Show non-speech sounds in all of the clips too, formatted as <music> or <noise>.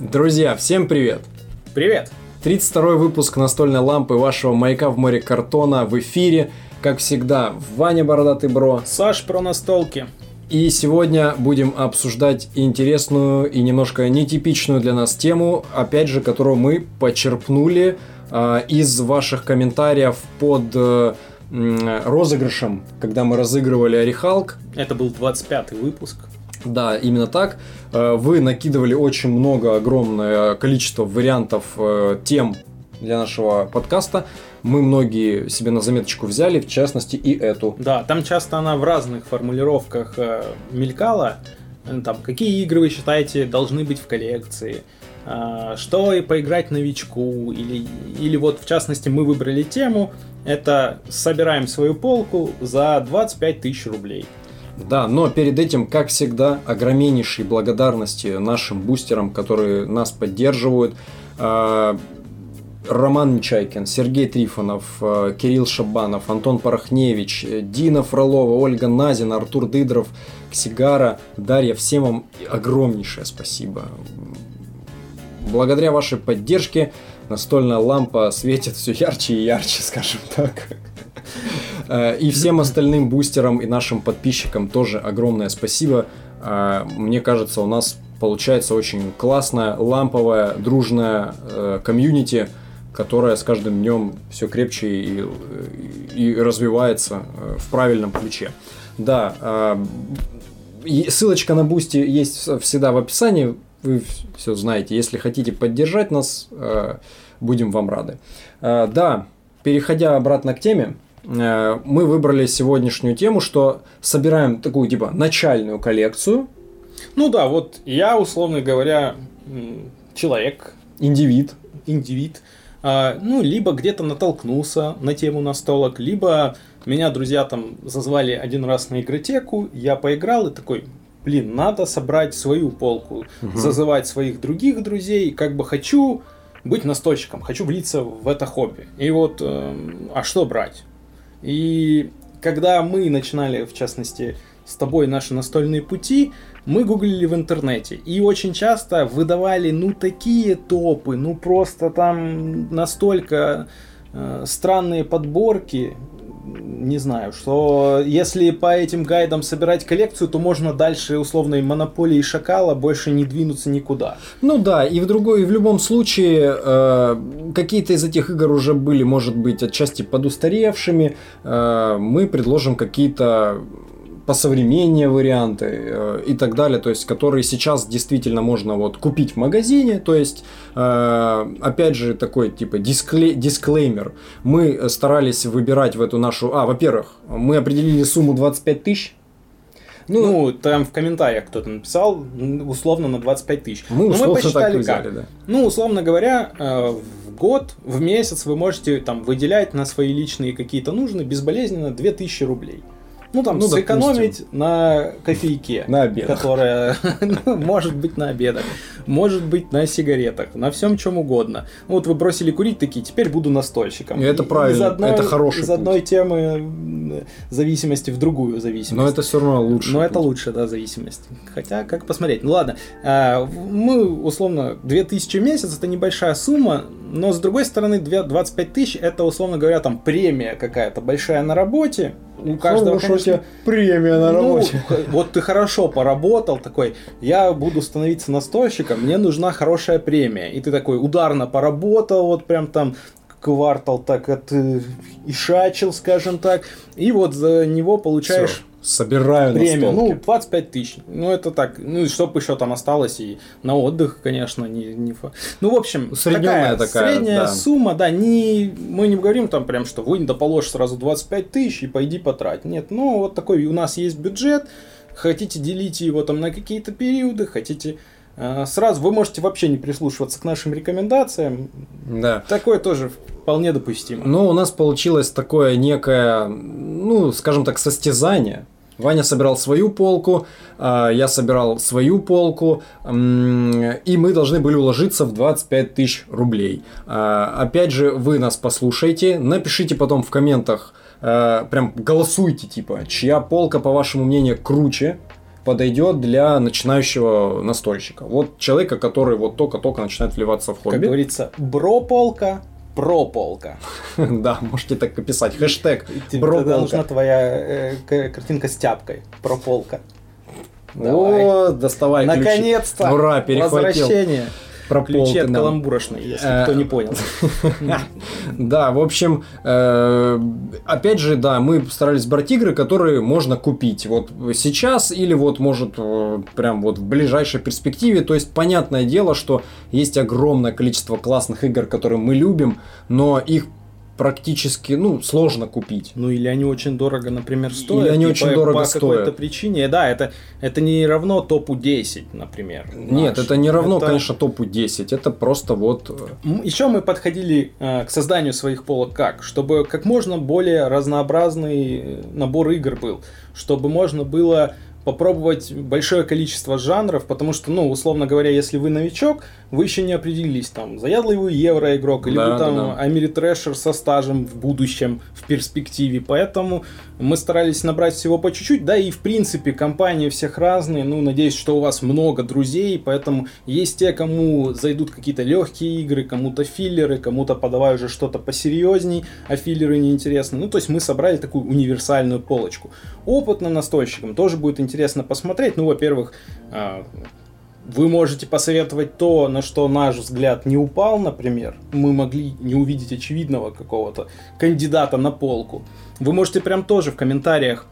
Друзья, всем привет! Привет! 32 выпуск настольной лампы вашего маяка в море картона в эфире. Как всегда, Ваня Бородатый Бро. Саш про настолки. И сегодня будем обсуждать интересную и немножко нетипичную для нас тему, опять же, которую мы почерпнули э, из ваших комментариев под э, розыгрышем, когда мы разыгрывали Орехалк. Это был 25 выпуск. Да, именно так. Э, вы накидывали очень много, огромное количество вариантов э, тем для нашего подкаста. Мы многие себе на заметочку взяли, в частности и эту. Да, там часто она в разных формулировках э, мелькала. Там, какие игры вы считаете должны быть в коллекции? Что и поиграть новичку? Или, или вот в частности мы выбрали тему. Это собираем свою полку за 25 тысяч рублей. Да, но перед этим, как всегда, огромнейшие благодарности нашим бустерам, которые нас поддерживают. А, Роман Нечайкин, Сергей Трифонов, а, Кирилл Шабанов, Антон Порохневич, Дина Фролова, Ольга Назина, Артур Дыдров, Ксигара, Дарья. Всем вам огромнейшее спасибо. Благодаря вашей поддержке настольная лампа светит все ярче и ярче, скажем так. Э, и всем остальным бустерам и нашим подписчикам тоже огромное спасибо. Э, мне кажется, у нас получается очень классная, ламповая, дружная э, комьюнити, которая с каждым днем все крепче и, и развивается в правильном ключе. Да, ссылочка на Boosty есть всегда в описании. Вы все знаете. Если хотите поддержать нас, будем вам рады. Да, переходя обратно к теме, мы выбрали сегодняшнюю тему, что собираем такую типа начальную коллекцию. Ну да, вот я, условно говоря, человек. Индивид. Индивид. А, ну, либо где-то натолкнулся на тему настолок, либо меня друзья там зазвали один раз на игротеку, я поиграл и такой, блин, надо собрать свою полку, угу. зазывать своих других друзей, как бы хочу быть настольщиком, хочу влиться в это хобби. И вот, э, а что брать? И когда мы начинали, в частности, с тобой наши настольные пути, мы гуглили в интернете. И очень часто выдавали, ну, такие топы, ну, просто там настолько э, странные подборки, не знаю, что если по этим гайдам собирать коллекцию, то можно дальше условной монополии шакала больше не двинуться никуда. Ну да, и в другой, и в любом случае э, какие-то из этих игр уже были, может быть, отчасти подустаревшими. Э, мы предложим какие-то посовременнее варианты э, и так далее, то есть которые сейчас действительно можно вот купить в магазине, то есть э, опять же такой типа дисклей, дисклеймер, мы старались выбирать в эту нашу, а, во-первых, мы определили сумму 25 тысяч, ну, ну, там в комментариях кто-то написал, условно, на 25 тысяч. Мы, условно, мы посчитали так взяли, как. Да. Ну, условно говоря, э, в год, в месяц вы можете там выделять на свои личные какие-то нужные безболезненно 2000 рублей. Ну, там, ну, сэкономить допустим. на кофейке. На обед. Которая, <laughs> ну, может быть, на обедах. Может быть, на сигаретах. На всем, чем угодно. Ну, вот вы бросили курить такие, теперь буду настольщиком. И это правильно. Одной, это хороший Из одной темы зависимости в другую зависимость. Но это все равно лучше. Но это лучше, да, зависимость. Хотя, как посмотреть. Ну, ладно. А, мы, условно, 2000 в месяц, это небольшая сумма, но, с другой стороны, 25 тысяч, это, условно говоря, там премия какая-то большая на работе, у каждого, Хорошо, конечно, тебе премия на ну, работе. Ну, вот ты хорошо поработал, такой, я буду становиться настойщиком, мне нужна хорошая премия. И ты такой ударно поработал, вот прям там квартал так от ишачил, скажем так, и вот за него получаешь Всё собираю премию. Ну, 25 тысяч. Ну, это так. Ну, и чтобы еще там осталось и на отдых, конечно, не... не... Ну, в общем, Средняя такая, такая средняя да. сумма, да, не, мы не говорим там прям, что вы да положишь сразу 25 тысяч и пойди потрать. Нет, ну, вот такой у нас есть бюджет, хотите делите его там на какие-то периоды, хотите э, сразу вы можете вообще не прислушиваться к нашим рекомендациям. Да. Такое тоже вполне допустимо. Ну, у нас получилось такое некое, ну, скажем так, состязание. Ваня собирал свою полку, а, я собирал свою полку, и мы должны были уложиться в 25 тысяч рублей. А, опять же, вы нас послушайте, напишите потом в комментах, а, прям голосуйте, типа, чья полка, по вашему мнению, круче, подойдет для начинающего настольщика. Вот человека, который вот только-только начинает вливаться в хобби. Как говорится, бро-полка, про-полка. <laughs> Да, можете так описать. Хэштег Тогда нужна твоя э, картинка с тяпкой. Про-полка. О, доставай Наконец-то! Ура, перехватил. Возвращение про Ключи от каламбурошной, если э, кто не понял. <laughs> Да, в общем, э, опять же, да, мы старались брать игры, которые можно купить вот сейчас или вот может э, прям вот в ближайшей перспективе. То есть, понятное дело, что есть огромное количество классных игр, которые мы любим, но их практически, ну, сложно купить. Ну, или они очень дорого, например, стоят. Или они очень по, дорого по стоят. По какой-то причине. Да, это, это не равно топу 10, например. Нет, наш. это не равно, это... конечно, топу 10. Это просто вот... Э, Еще мы подходили э, к созданию своих полок как? Чтобы как можно более разнообразный э, набор игр был. Чтобы можно было попробовать большое количество жанров, потому что, ну, условно говоря, если вы новичок, вы еще не определились, там, заядлый вы евроигрок, или да, вы там да, да. Америтрэшер со стажем в будущем, в перспективе, поэтому мы старались набрать всего по чуть-чуть, да, и в принципе компании всех разные, ну, надеюсь, что у вас много друзей, поэтому есть те, кому зайдут какие-то легкие игры, кому-то филлеры, кому-то подавай уже что-то посерьезней, а филлеры неинтересны, ну, то есть мы собрали такую универсальную полочку. Опытным настольщикам тоже будет интересно посмотреть, ну, во-первых, а, вы можете посоветовать то, на что наш взгляд не упал, например. Мы могли не увидеть очевидного какого-то кандидата на полку. Вы можете прям тоже в комментариях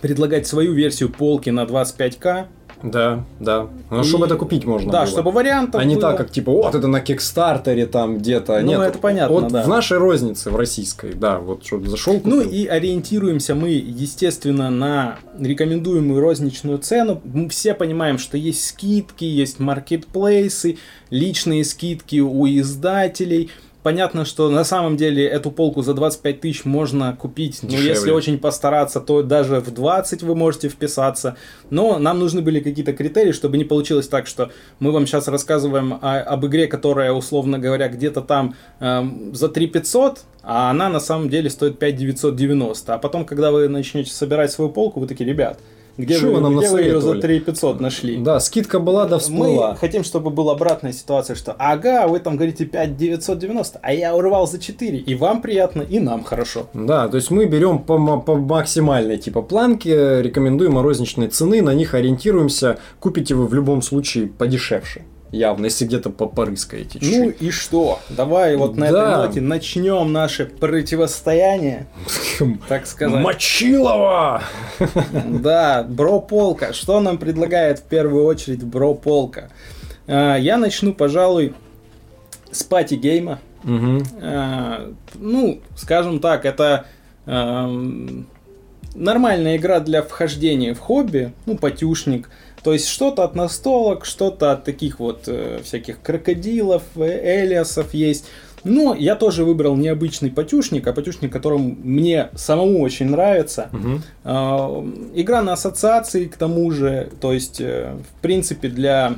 предлагать свою версию полки на 25к, да, да. Ну, и... чтобы это купить можно Да, было. чтобы вариантов А не так, как типа, вот это на Кикстартере там где-то. Ну, Нет, это понятно, вот да. в нашей рознице, в российской, да, вот чтобы зашел. Купил. Ну и ориентируемся мы, естественно, на рекомендуемую розничную цену. Мы все понимаем, что есть скидки, есть маркетплейсы, личные скидки у издателей – Понятно, что на самом деле эту полку за 25 тысяч можно купить, но если очень постараться, то даже в 20 вы можете вписаться. Но нам нужны были какие-то критерии, чтобы не получилось так, что мы вам сейчас рассказываем о, об игре, которая, условно говоря, где-то там э, за 3 500, а она на самом деле стоит 5 990. А потом, когда вы начнете собирать свою полку, вы такие, ребят, где, вы, нам где вы ее за 3 500 нашли? Да, скидка была, да всплыла. Мы хотим, чтобы была обратная ситуация, что ага, вы там говорите 5 990, а я урвал за 4. И вам приятно, и нам хорошо. Да, то есть мы берем по, по максимальной типа планке, рекомендуем розничные цены, на них ориентируемся. Купите вы в любом случае подешевше явно, если где-то попорыскаете чуть-чуть. Ну и что? Давай вот на да. этой ноте начнем наше противостояние, <laughs> так сказать. Мочилова! <laughs> Да, Бро-полка. Что нам предлагает в первую очередь Бро-полка? А, я начну, пожалуй, с party game а. Угу. Ну, скажем так, это нормальная игра для вхождения в хобби, ну, патюшник – то есть что-то от настолок, что-то от таких вот э, всяких крокодилов, э, Alias ов есть. Но я тоже выбрал необычный патюшник, а патюшник, которому мне самому очень нравится. Угу. Э, игра на ассоциации, к тому же, то есть, э, в принципе, для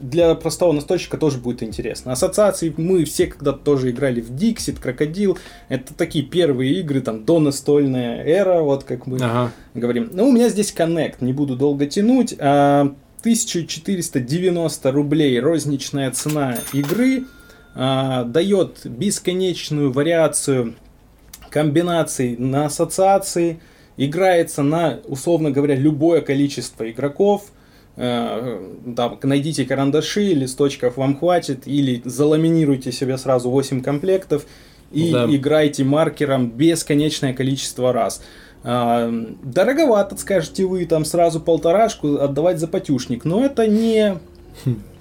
для простого настольщика тоже будет интересно. Ассоциации мы все когда-то тоже играли в Dixit, Крокодил. Это такие первые игры, там, до настольная эра, вот как мы ага. говорим. Но у меня здесь Connect, не буду долго тянуть. 1490 а, рублей розничная цена игры а, дает бесконечную вариацию комбинаций на ассоциации, играется на, условно говоря, любое количество игроков – там, найдите карандаши, листочков вам хватит, или заламинируйте себе сразу 8 комплектов и да. играйте маркером бесконечное количество раз. А, дороговато, скажете вы, там сразу полторашку отдавать за патюшник, но это не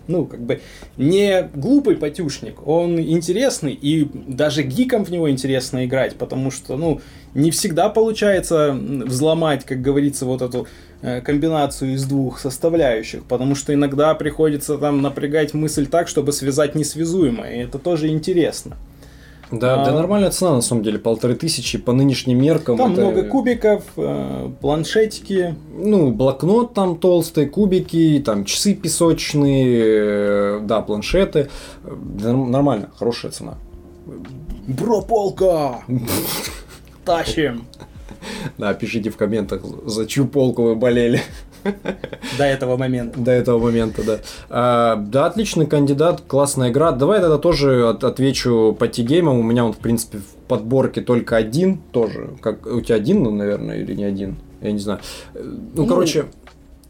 ну, как бы не глупый патюшник, он интересный, и даже гикам в него интересно играть, потому что, ну, не всегда получается взломать, как говорится, вот эту э, комбинацию из двух составляющих, потому что иногда приходится там напрягать мысль так, чтобы связать несвязуемое, и это тоже интересно. Да, а, да нормальная цена на самом деле, полторы тысячи по нынешним меркам. Там это... много кубиков, э, планшетики. Ну, блокнот там толстый, кубики, там часы песочные, э, да, планшеты. Нормально, хорошая цена. Бро полка! <laughs> Тащим! Да, пишите в комментах, за чью полку вы болели. До этого момента. До этого момента, да. А, да, отличный кандидат, классная игра. Давай тогда тоже от, отвечу по тигеймам. У меня он, в принципе, в подборке только один тоже. Как, у тебя один, ну, наверное, или не один? Я не знаю. Ну, ну короче,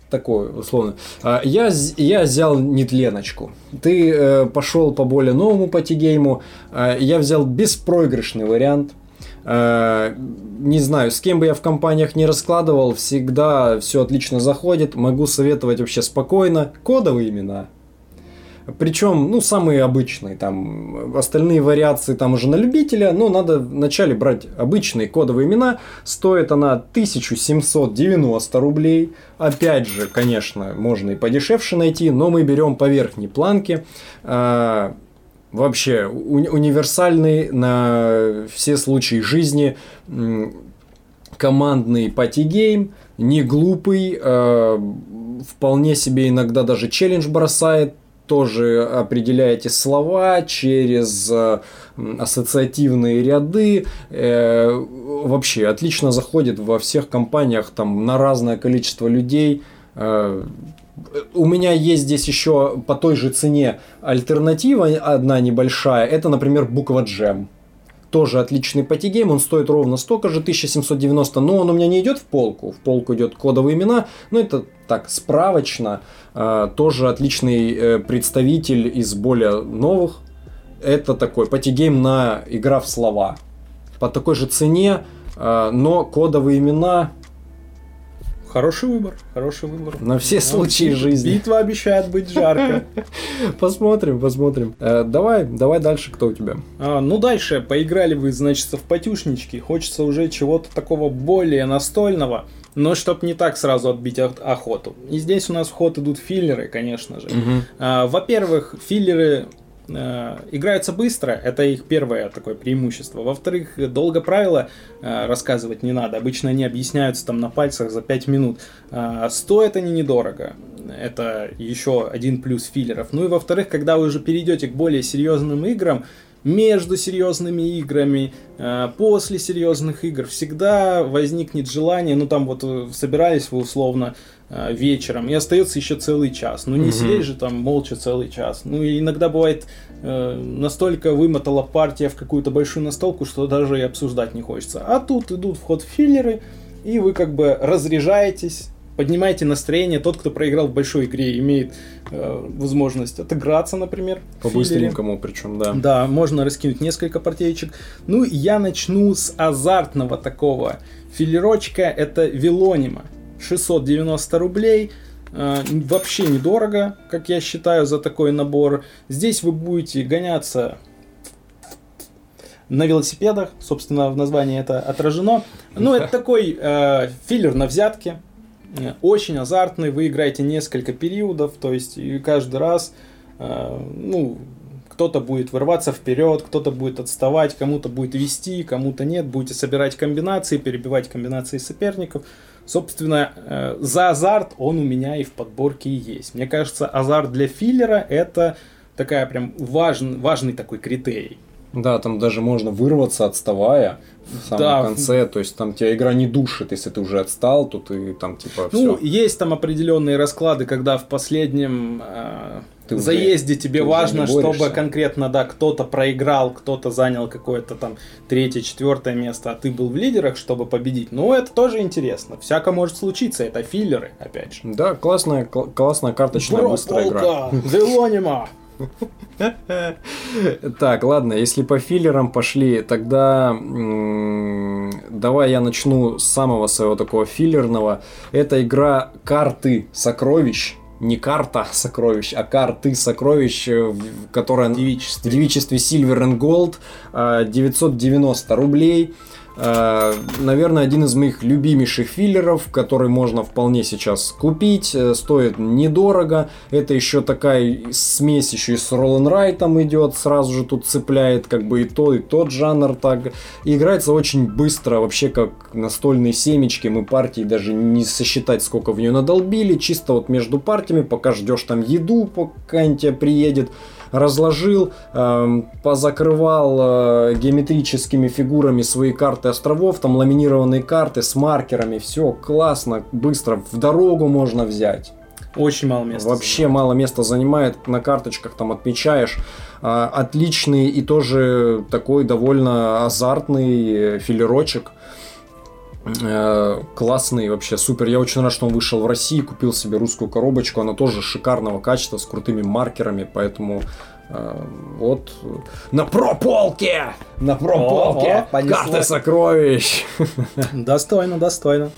такое, условно. А, я, я взял нетленочку. Ты э, пошел по более новому патигейму. Э, я взял беспроигрышный вариант. Э, не знаю, с кем бы я в компаниях не раскладывал, всегда все отлично заходит. Могу советовать вообще спокойно. Кодовые имена. Причем, ну, самые обычные, там, остальные вариации там уже на любителя, но надо вначале брать обычные кодовые имена. Стоит она 1790 рублей. Опять же, конечно, можно и подешевше найти, но мы берем по верхней планке. Вообще уни- универсальный на все случаи жизни командный party game, не глупый, э, вполне себе иногда даже челлендж бросает, тоже определяете слова через э, ассоциативные ряды. Э, вообще отлично заходит во всех компаниях там на разное количество людей. Э, у меня есть здесь еще по той же цене альтернатива одна небольшая. Это, например, буква Джем. Тоже отличный патигейм, он стоит ровно столько же, 1790, но он у меня не идет в полку, в полку идет кодовые имена, но это так, справочно, э, тоже отличный э, представитель из более новых, это такой патигейм на игра в слова. По такой же цене, э, но кодовые имена Хороший выбор, хороший выбор. На все случаи жизни. Битва обещает быть жарко. <laughs> Посмотрим, посмотрим. Э, давай, давай дальше, кто у тебя? А, ну дальше, поиграли вы, значит, в потюшнички. Хочется уже чего-то такого более настольного, но чтоб не так сразу отбить охоту. И здесь у нас в ход идут филлеры, конечно же. Мгм. А, Во-первых, филлеры э, играются быстро, это их первое такое преимущество. Во-вторых, долго правила э, рассказывать не надо, обычно они объясняются там на пальцах за 5 минут. А, Стоят они недорого, это еще один плюс филлеров. Ну и во-вторых, когда вы уже перейдете к более серьезным играм, между серьезными играми, э, после серьезных игр всегда возникнет желание, ну там вот э, собирались вы условно э, вечером, и остается еще целый час. Ну не Мгм. сидеть же там молча целый час. Ну и иногда бывает э, настолько вымотала партия в какую-то большую настолку, что даже и обсуждать не хочется. А тут идут в ход филлеры, и вы как бы разряжаетесь, поднимаете настроение. Тот, кто проиграл в большой игре, имеет э, возможность отыграться, например. По-быстренькому причем, да. Да, можно раскинуть несколько партеечек. Ну, я начну с азартного такого филерочка. Это Вилонима. 690 рублей. Э, Вообще недорого, как я считаю, за такой набор. Здесь вы будете гоняться на велосипедах, собственно, в названии это отражено. Ну, это такой э, филлер на взятке, очень азартный, вы играете несколько периодов, то есть и каждый раз, э, ну, кто-то будет вырваться вперед, кто-то будет отставать, кому-то будет вести, кому-то нет, будете собирать комбинации, перебивать комбинации соперников. Собственно, э, за азарт он у меня и в подборке и есть. Мне кажется, азарт для филлера это такая прям важный, важный такой критерий. Да, там даже можно вырваться, отставая в самом Да. конце. То есть там тебя игра не душит. Если ты уже отстал, то ты там типа Ну, все. есть там определенные расклады, когда в последнем э, Ты уже- заезде тебе ты уже важно, не чтобы конкретно, да, кто-то проиграл, кто-то занял какое-то там третье, четвертое место, а ты был в лидерах, чтобы победить. Ну, это тоже интересно. Всяко может случиться, это филлеры, опять же. Да, классная, кл- классная карточная Бро, быстрая игра. полка, <laughs> Велонима. Так, ладно, если по филлерам пошли, тогда м, давай я начну с самого своего такого филлерного. Это игра карты сокровищ. Не карта сокровищ, а карты сокровищ, э, в- которая в Девичество. девичестве Silver and Gold. э, 990 рублей. Э, Наверное, один из моих любимейших филлеров, который можно вполне сейчас купить. Э, Стоит недорого. Это еще такая смесь еще и с Роллен Райтом идет. Сразу же тут цепляет как бы и то, и тот жанр. Так. И играется очень быстро. Вообще как настольные семечки. Мы партии даже не сосчитать, сколько в нее надолбили. Чисто вот между партиями, пока ждешь там еду, пока тебе приедет. Разложил, э, позакрывал э, геометрическими фигурами свои карты островов, там ламинированные карты с маркерами, все классно, быстро, в дорогу можно взять. Очень мало места. Вообще занимает. мало места занимает, на карточках там отмечаешь. А, отличный и тоже такой довольно азартный филерочек. Э, классный, вообще супер. Я очень рад, что он вышел в России, купил себе русскую коробочку. Она тоже шикарного качества, с крутыми маркерами, поэтому э, вот на прополке! На прополке! Карты сокровищ! <laughs> Достойно, достойно.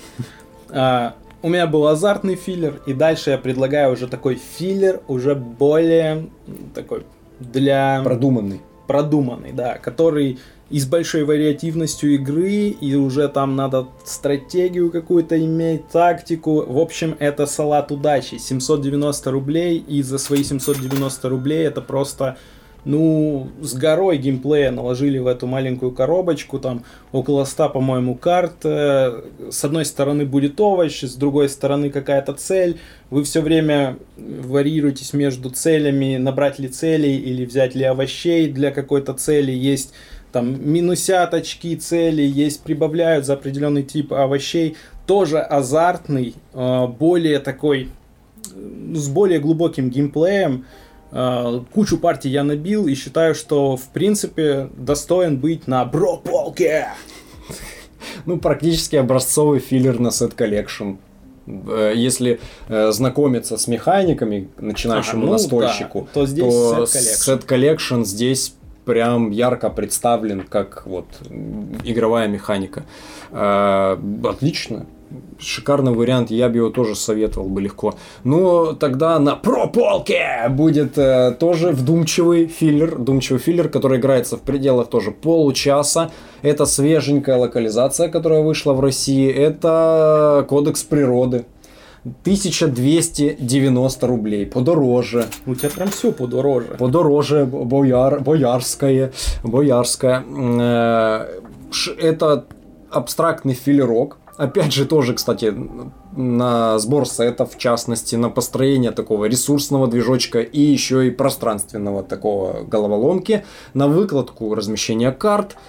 А, у меня был азартный филлер, и дальше я предлагаю уже такой филлер, уже более такой для... Продуманный. Продуманный, да, который и с большой вариативностью игры, и уже там надо стратегию какую-то иметь, тактику. В общем, это салат удачи. 790 рублей, и за свои 790 рублей это просто ну, с горой геймплея наложили в эту маленькую коробочку, там около 100, по-моему, карт. Э, с одной стороны будет овощ, с другой стороны какая-то цель. Вы все время варьируетесь между целями, набрать ли целей или взять ли овощей для какой-то цели. Есть там минусят очки цели, есть прибавляют за определенный тип овощей. Тоже азартный, э, более такой, э, с более глубоким геймплеем. Э, кучу партий я набил и считаю, что в принципе достоин быть на бро-полке. Ну, практически образцовый филлер на set collection. Если э, знакомиться с механиками, начинающему ага, ну, настольщику, да, то здесь то set collection здесь прям ярко представлен как вот игровая механика. Э, отлично. Шикарный вариант, я бы его тоже советовал бы легко. Но тогда на прополке будет э, тоже вдумчивый филлер, вдумчивый филлер, который играется в пределах тоже получаса. Это свеженькая локализация, которая вышла в России. Это кодекс природы. 1290 рублей, подороже. У тебя прям все подороже. Подороже, бояр, боярское, боярское. Э, это абстрактный филерок. Опять же, тоже, кстати, на сбор сетов, в частности, на построение такого ресурсного движочка и еще и пространственного такого головоломки, на выкладку размещения карт –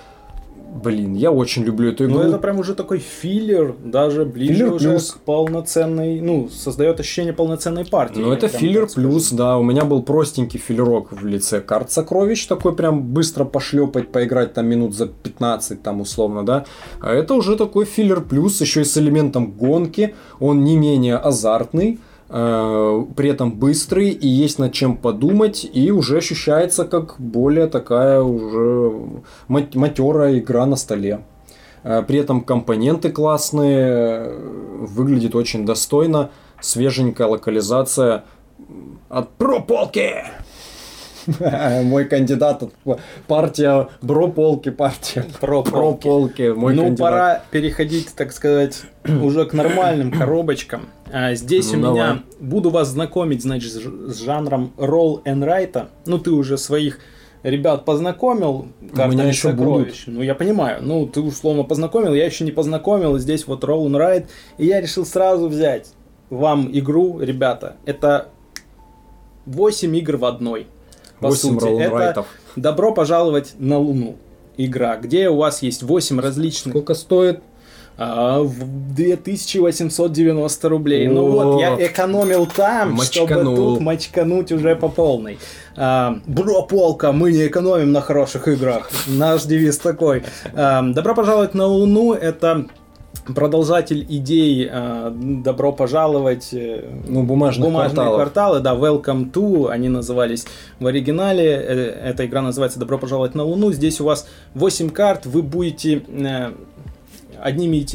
Блин, я очень люблю эту игру. Ну, это прям уже такой филлер, даже ближе филлер уже плюс. к полноценной, ну, создает ощущение полноценной партии. Ну, это филлер плюс, да. У меня был простенький филлерок в лице карт сокровищ, такой прям быстро пошлепать, поиграть там минут за 15, там условно, да. А это уже такой филлер плюс, еще и с элементом гонки. Он не менее азартный. Э, при этом быстрый и есть над чем подумать, и уже ощущается как более такая уже матерая игра на столе. Э, при этом компоненты классные, выглядит очень достойно, свеженькая локализация от прополки. <laughs> Мой кандидат партия Брополки, партия <laughs> Прополки. Мой ну, пора переходить, так сказать, <clears throat> уже к нормальным <clears throat> коробочкам. А здесь ну, у меня буду вас знакомить, значит, с жанром Roll and Write. Ну, ты уже своих ребят познакомил. У меня еще сокровищ. будут. Ну, я понимаю. Ну, ты условно познакомил, я еще не познакомил. Здесь вот Roll and Write. И я решил сразу взять вам игру, ребята. Это 8 игр в одной. По 8 сути, это «Добро пожаловать на Луну» игра, где у вас есть 8 различных... Сколько стоит? А, в 2890 рублей. О, ну вот, я экономил там, мочканул. чтобы тут мочкануть уже по полной. А, Бро, полка, мы не экономим на хороших играх. Наш девиз такой. А, Добро пожаловать на Луну. Это продолжатель идей э, «Добро пожаловать». Э, ну, бумажные кварталов. кварталы, да, «Welcome to», они назывались в оригинале. Э, эта игра называется «Добро пожаловать на Луну». Здесь у вас 8 карт, вы будете э, одними,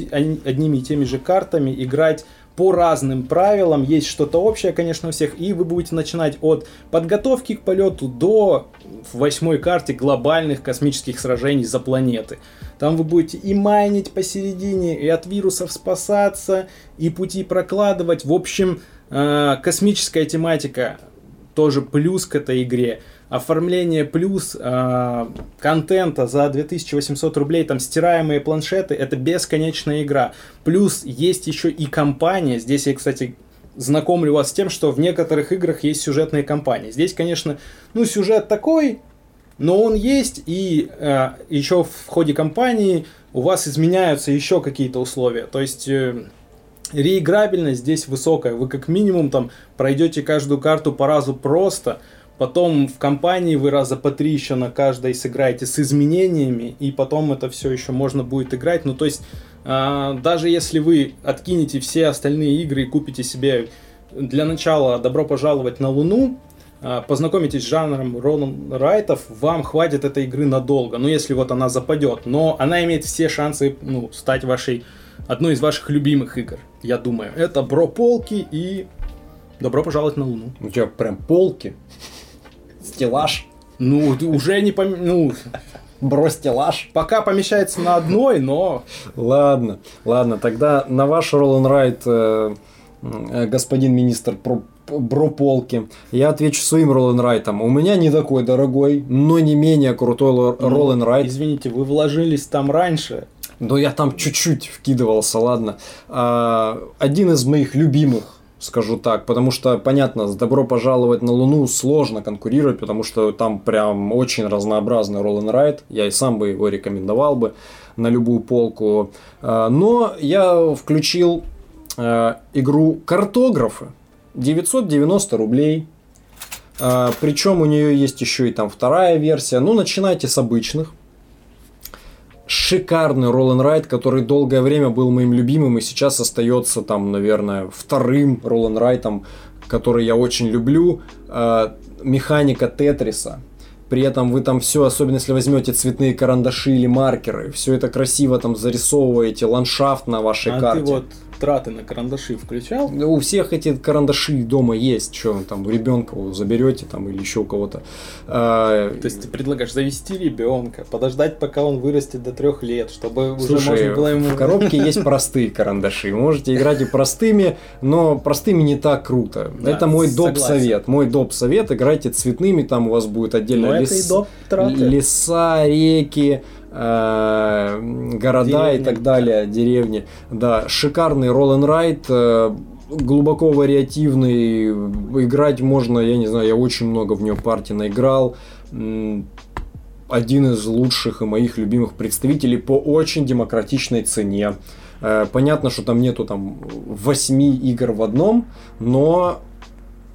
одними и теми же картами играть по разным правилам, есть что-то общее, конечно, у всех, и вы будете начинать от подготовки к полету до восьмой карте глобальных космических сражений за планеты. Там вы будете и майнить посередине, и от вирусов спасаться, и пути прокладывать. В общем, э, космическая тематика тоже плюс к этой игре оформление плюс э, контента за 2800 рублей, там стираемые планшеты, это бесконечная игра. Плюс есть еще и компания, здесь я, кстати, знакомлю вас с тем, что в некоторых играх есть сюжетные кампании. Здесь, конечно, ну, сюжет такой, но он есть, и э, еще в ходе кампании у вас изменяются еще какие-то условия. То есть э, реиграбельность здесь высокая. Вы как минимум там пройдете каждую карту по разу просто, потом в кампании вы раза по три еще на каждой сыграете с изменениями, и потом это все еще можно будет играть. Ну, то есть, э, даже если вы откинете все остальные игры и купите себе для начала «Добро пожаловать на Луну», познакомитесь с жанром Ролан Райтов, вам хватит этой игры надолго, ну, если вот она западет. Но она имеет все шансы ну, стать вашей одной из ваших любимых игр, я думаю. Это Бро Полки и Добро пожаловать на Луну. У тебя прям полки. Стеллаж. Ну, уже не пом... Ну, Бро стеллаж. пока помещается на одной, но... Ладно, ладно, тогда на ваш and Ride, э, э, господин министр про бро полки, я отвечу своим Ride. У меня не такой дорогой, но не менее крутой and Ride. Извините, вы вложились там раньше. Но я там чуть-чуть вкидывался, ладно. А, один из моих любимых, скажу так, потому что, понятно, с «Добро пожаловать на Луну» сложно конкурировать, потому что там прям очень разнообразный and Ride. Я и сам бы его рекомендовал бы на любую полку. А, но я включил а, игру «Картографы». 990 рублей. А, причем у нее есть еще и там вторая версия. Ну, начинайте с обычных шикарный Roll and Ride, который долгое время был моим любимым и сейчас остается там, наверное, вторым Roll and Ride, который я очень люблю. Э, механика Тетриса. При этом вы там все, особенно если возьмете цветные карандаши или маркеры, все это красиво там зарисовываете, ландшафт на вашей а карте. ты вот траты на карандаши включал? У всех эти карандаши дома есть, что там у ребенка заберете там или еще у кого-то. А, То есть ты предлагаешь завести ребенка, подождать, пока он вырастет до трех лет, чтобы уже Слушай, можно было ему... в коробке есть простые карандаши. Можете играть и простыми, но простыми не так круто. Да, это мой доп. совет. Мой доп. совет. Играйте цветными, там у вас будет отдельно Но это лес- леса, реки, э, города и Деревни. так далее, деревни. Да, шикарный and Ride, э, глубоко вариативный, играть можно, я не знаю, я очень много в нее партий наиграл. Один из лучших и моих любимых представителей по очень демократичной цене. Э, Понятно, что там нету там 8 игр в одном, но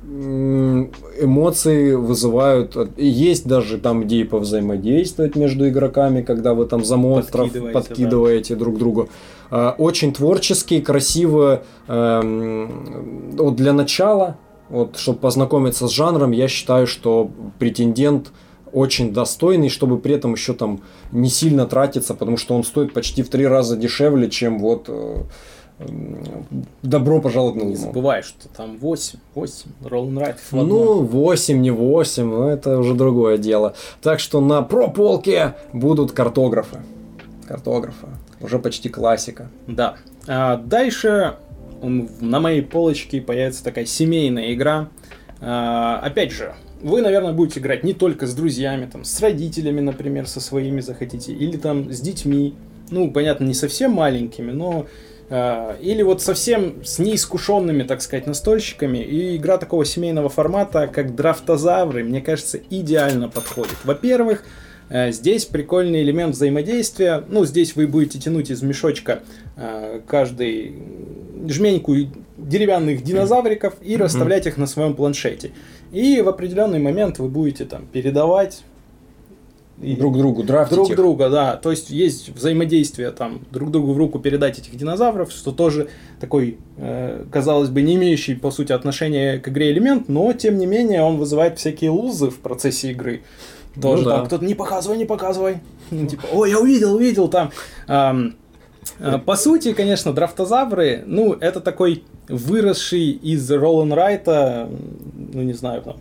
эмоции вызывают. Есть даже там идеи повзаимодействовать между игроками, когда вы там за монстров Подкидываете, подкидываете, друг другу. Э, Очень творчески, красиво. эм, Вот для начала, вот, чтобы познакомиться с жанром, я считаю, что претендент очень достойный, чтобы при этом еще там не сильно тратиться, потому что он стоит почти в три раза дешевле, чем вот э, добро пожаловать на Не Луну. забывай, что там 8, 8 Roll and Ride в одном. Ну, 8, не 8, ну, это уже другое дело. Так что на прополке будут картографы. Картографы. Уже почти классика. Да. А дальше на моей полочке появится такая семейная игра. А, опять же, вы, наверное, будете играть не только с друзьями, там, с родителями, например, со своими захотите, или там с детьми. Ну, понятно, не совсем маленькими, но или вот совсем с неискушенными, так сказать, настольщиками. И игра такого семейного формата, как драфтозавры, мне кажется, идеально подходит. Во-первых, Э, Здесь прикольный элемент взаимодействия. Ну, здесь вы будете тянуть из мешочка э, каждый жменьку деревянных динозавриков и расставлять их на своем планшете. И в определенный момент вы будете там передавать и- Друг другу драфтить друг их. друга, да. То есть есть взаимодействие там друг другу в руку передать этих динозавров, что тоже такой, э, казалось бы, не имеющий по сути отношения к игре элемент, но тем не менее он вызывает всякие лузы в процессе игры. Тоже Ну да. там кто-то не показывай, не показывай. Ну, типа, ой, я увидел, увидел там. Ам, э, по сути, конечно, драфтозавры, ну, это такой выросший из Ролан Райта, ну, не знаю, там,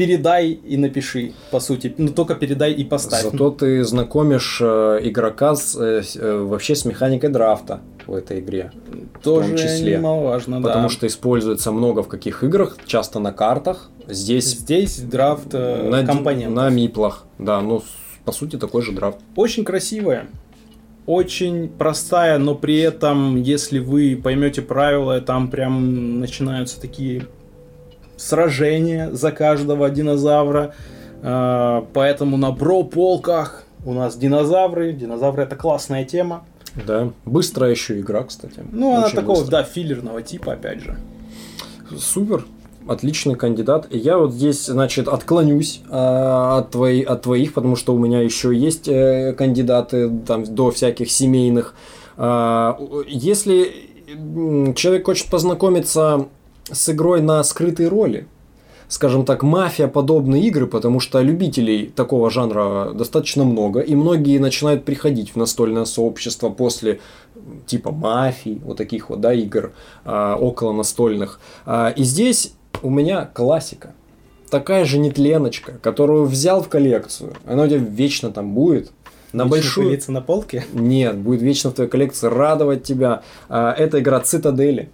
передай и напиши, по сути. Ну, только передай и поставь. Зато ты знакомишь э, игрока с, э, э, вообще с механикой драфта в этой игре. Тоже том числе. немаловажно, да. Потому что используется много в каких играх, часто на картах. Здесь здесь драфт на, компонентов. на миплах. Да, ну, по сути, такой же драфт. Очень красивая. очень простая, но при этом, если вы поймете правила, там прям начинаются такие сражения за каждого динозавра. Э, поэтому на бро-полках у нас динозавры. Динозавры это классная тема. Да. Быстрая еще игра, кстати. Ну, она такого, быстрая. да, филлерного типа, опять же. Супер отличный кандидат. Я вот здесь, значит, отклонюсь э, от, твои, от твоих, потому что у меня еще есть э, кандидаты там, до всяких семейных. Э, если человек хочет познакомиться с игрой на скрытой роли, скажем так, мафия подобные игры, потому что любителей такого жанра достаточно много, и многие начинают приходить в настольное сообщество после типа мафии, вот таких вот, да, игр а, около настольных. А, и здесь у меня классика. Такая же нетленочка, которую взял в коллекцию. Она у тебя вечно там будет. На вечно большую... на полке? Нет, будет вечно в твоей коллекции радовать тебя. А, это игра Цитадели.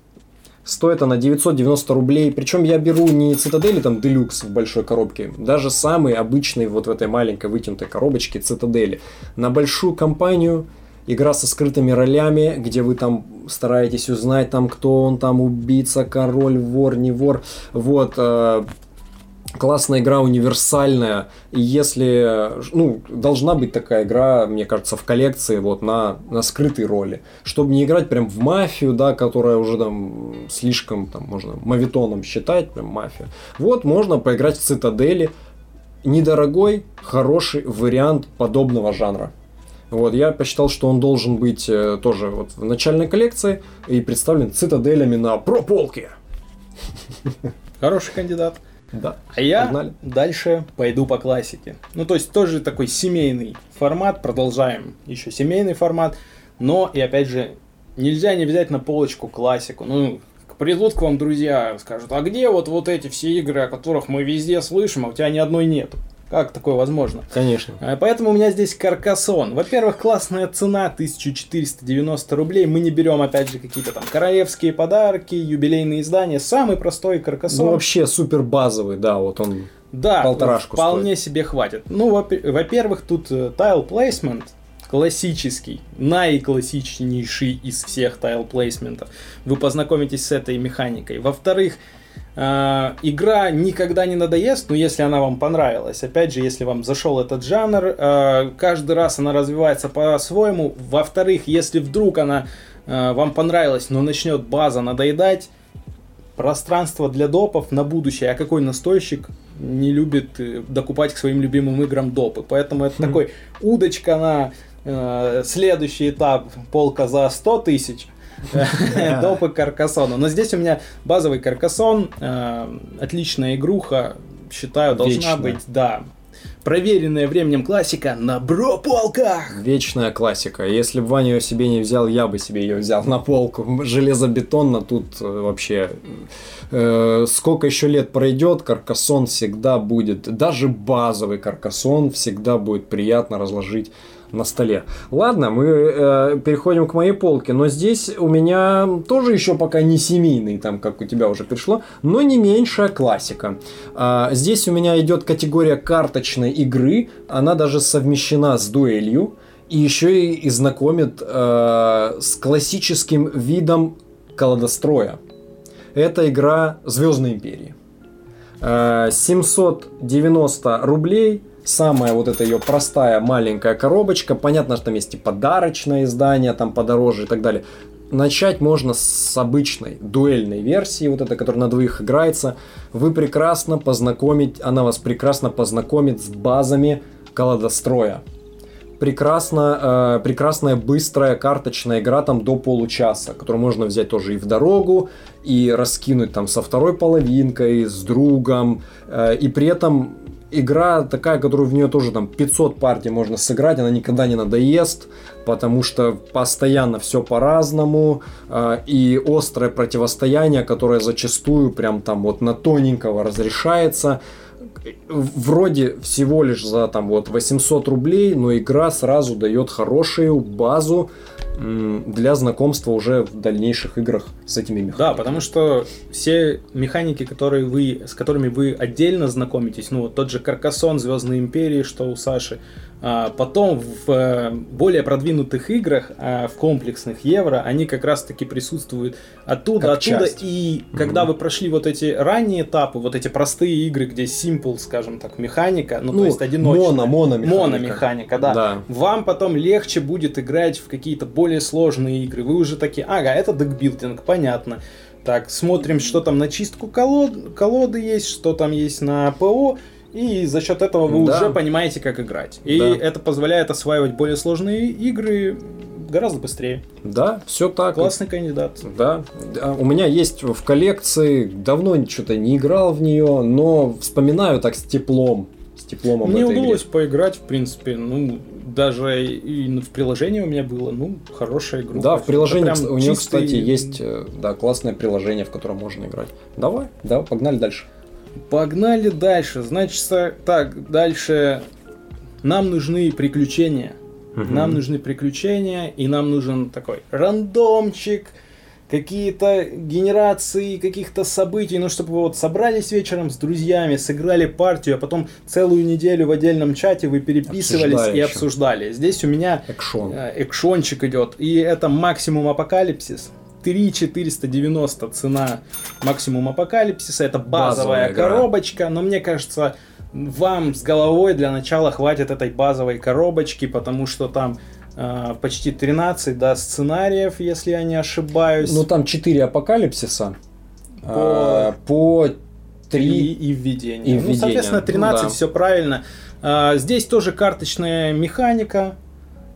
Стоит она 990 рублей. Причем я беру не Цитадели, там, Делюкс в большой коробке. Даже самый обычный вот в этой маленькой вытянутой коробочке Цитадели. На большую компанию игра со скрытыми ролями, где вы там стараетесь узнать, там, кто он там, убийца, король, вор, не вор. Вот, э, классная игра, универсальная. И если, ну, должна быть такая игра, мне кажется, в коллекции вот на, на скрытой роли. Чтобы не играть прям в мафию, да, которая уже там слишком, там, можно мавитоном считать, прям мафия. Вот, можно поиграть в Цитадели. Недорогой, хороший вариант подобного жанра. Вот, я посчитал, что он должен быть э, тоже вот в начальной коллекции и представлен цитаделями на прополке. Хороший кандидат. Да. А я Погнали. дальше пойду по классике. Ну, то есть тоже такой семейный формат. Продолжаем еще семейный формат. Но, и опять же, нельзя не взять на полочку классику. Ну, придут к вам друзья, скажут, а где вот, вот эти все игры, о которых мы везде слышим, а у тебя ни одной нету? Как такое возможно? Конечно. Э, поэтому у меня здесь каркасон. Во-первых, классная цена 1490 рублей. Мы не берем, опять же, какие-то там королевские подарки, юбилейные издания. Самый простой каркасон. Ну, вообще супер базовый, да, вот он да, полторашку вполне стоит. себе хватит. Ну, во-первых, тут тайл э, placement классический, наиклассичнейший из всех тайл плейсментов. Вы познакомитесь с этой механикой. Во-вторых, игра никогда не надоест, но если она вам понравилась, опять же, если вам зашел этот жанр, uh, каждый раз она развивается по-своему. Во-вторых, если вдруг она uh, вам понравилась, но начнет база надоедать, пространство для допов на будущее. А какой настольщик не любит э, докупать к своим любимым играм допы? Поэтому это хм. такой удочка на следующий этап полка за 100 тысяч <laughs> допы Каркасона. Но здесь у меня базовый Каркасон, э, отличная игруха, считаю, должна быть, да, проверенная временем классика на бро-полках. Вечная классика. Если бы Ваня ее себе не взял, я бы себе ее взял на полку. Железобетонно тут э, вообще... Э, сколько еще лет пройдет, каркасон всегда будет... Даже базовый каркасон всегда будет приятно разложить на столе. Ладно, мы э, переходим к моей полке, но здесь у меня тоже еще пока не семейный, там как у тебя уже пришло, но не меньшая классика. А, здесь у меня идет категория карточной игры, она даже совмещена с дуэлью и еще и, знакомит э, с классическим видом колодостроя. Это игра Звездной империи. Э, 790 рублей – самая вот эта ее простая маленькая коробочка. Понятно, что там есть и подарочное издание, там подороже и так далее. Начать можно с обычной дуэльной версии, вот этой, которая на двоих играется. Вы прекрасно познакомить, она вас прекрасно познакомит с базами колодостроя. Прекрасно, э, прекрасная быстрая карточная игра там до получаса, которую можно взять тоже и в дорогу, и раскинуть там со второй половинкой, с другом, э, и при этом игра такая, которую в нее тоже там 500 партий можно сыграть, она никогда не надоест, потому что постоянно все по-разному, э, и острое противостояние, которое зачастую прям там вот на тоненького разрешается, вроде всего лишь за там вот 800 рублей, но игра сразу дает хорошую базу для знакомства уже в дальнейших играх с этими механиками. Да, потому что все механики, которые вы, с которыми вы отдельно знакомитесь, ну вот тот же Каркасон, Звездной Империи, что у Саши, потом в э, более продвинутых играх, а, в комплексных евро, они как раз-таки присутствуют оттуда, Как оттуда. часть. И когда вы прошли вот эти ранние этапы, вот эти простые игры, где simple, скажем так, механика, ну, то есть одиночная. моно, мономеханика. Мономеханика, да. Да. Вам потом легче будет играть в какие-то более сложные игры. Вы уже такие, ага, это декбилдинг, понятно. Так, смотрим, что там на чистку колод, колоды есть, что там есть на ПО, и за счет этого вы Да. уже понимаете, как играть. И Да. это позволяет осваивать более сложные игры гораздо быстрее. Да, все так. Классный кандидат. Да, Да, у меня есть в коллекции, давно что-то не играл в нее, но вспоминаю так с теплом. С теплом об Мне этой удалось игре. поиграть, в принципе, ну, даже и в приложении у меня было, ну, хорошая игра. Да, в приложении у нее, чистый- кстати, есть э, да, классное приложение, в котором можно играть. Давай, да, погнали дальше. Погнали дальше. Значит, так, дальше нам нужны приключения. Нам нужны приключения, и нам нужен такой рандомчик, какие-то генерации каких-то событий, ну, чтобы вот собрались вечером с друзьями, сыграли партию, а потом целую неделю в отдельном чате вы переписывались Обсуждали и еще. обсуждали. Здесь у меня Экшон. э, экшончик идет, и это максимум апокалипсис. 3490 цена максимум апокалипсиса. Это базовая, Базовая игра. коробочка, но мне кажется, вам с головой для начала хватит этой базовой коробочки, потому что там э, почти 13 да, сценариев, если я не ошибаюсь. Ну там 4 апокалипсиса. По- а, По Три 3. и введение. и Ну, введение. соответственно, 13, Ну да. все правильно. А, здесь тоже карточная механика.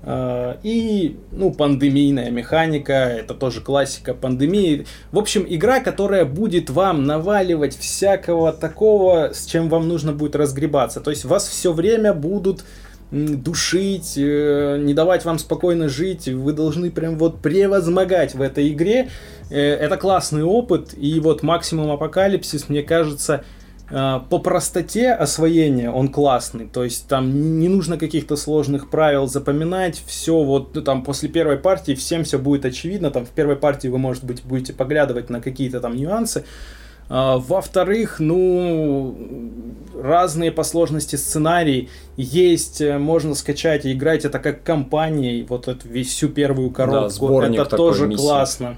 А, и, ну, пандемийная механика, это тоже классика пандемии. В общем, игра, которая будет вам наваливать всякого такого, с чем вам нужно будет разгребаться. То есть вас все время будут душить, э, не давать вам спокойно жить, вы должны прям вот превозмогать в этой игре. Э, Это классный опыт, и вот максимум апокалипсис, мне кажется, по простоте освоения он классный, то есть там не нужно каких-то сложных правил запоминать, все вот ну, там после первой партии всем все будет очевидно, там в первой партии вы, может быть, будете поглядывать на какие-то там нюансы, а, Во-вторых, ну, разные по сложности сценарий есть, э, можно скачать и играть это как компанией, вот эту всю первую коробку. сборник это тоже миссий. классно.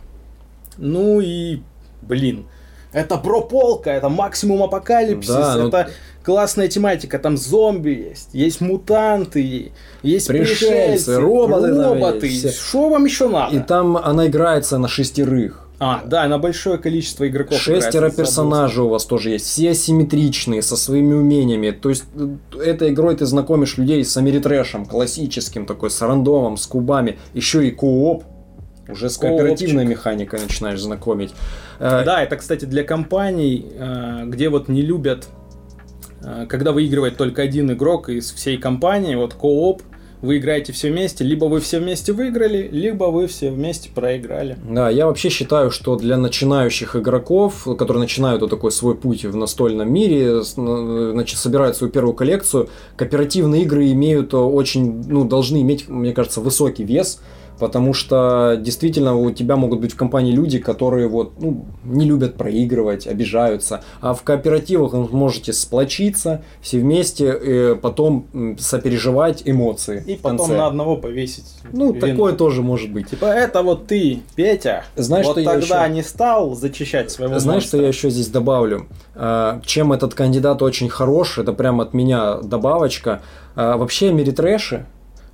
Ну и, блин, это прополка, это максимум апокалипсис, Да, ну- это классная тематика, там зомби есть, есть мутанты, есть Пришельцы, пришельцы, роботы роботы. Что вам еще надо? И там она играется на шестерых. А, да, на большое количество игроков. Шестеро играется, персонажей у вас тоже есть, все асимметричные, со своими умениями. То есть э, этой игрой ты знакомишь людей с америтрэшем, классическим такой, с рандомом, с кубами. Еще и кооп. Уже с Коопчик. кооперативной механикой начинаешь знакомить. Э, Да, это, кстати, для компаний, э, где вот не любят, э, когда выигрывает только один игрок из всей компании, вот кооп, вы играете все вместе, либо вы все вместе выиграли, либо вы все вместе проиграли. Да, я вообще считаю, что для начинающих игроков, которые начинают вот такой свой путь в настольном мире, значит, собирают свою первую коллекцию, кооперативные игры имеют очень, ну, должны иметь, мне кажется, высокий вес, потому что действительно у тебя могут быть в компании люди, которые вот, ну, не любят проигрывать, обижаются, а в кооперативах вы можете сплочиться все вместе, э, потом сопереживать эмоции. И потом конце. на одного повесить. Ну, вину. такое тоже может быть. Типа, это вот ты, Петя, Знаешь, вот что я тогда еще- не стал зачищать своего Знаешь, что монстра. я еще здесь добавлю? А, Чем этот кандидат очень хорош, это прям от меня добавочка. А, Вообще, Америтрэши,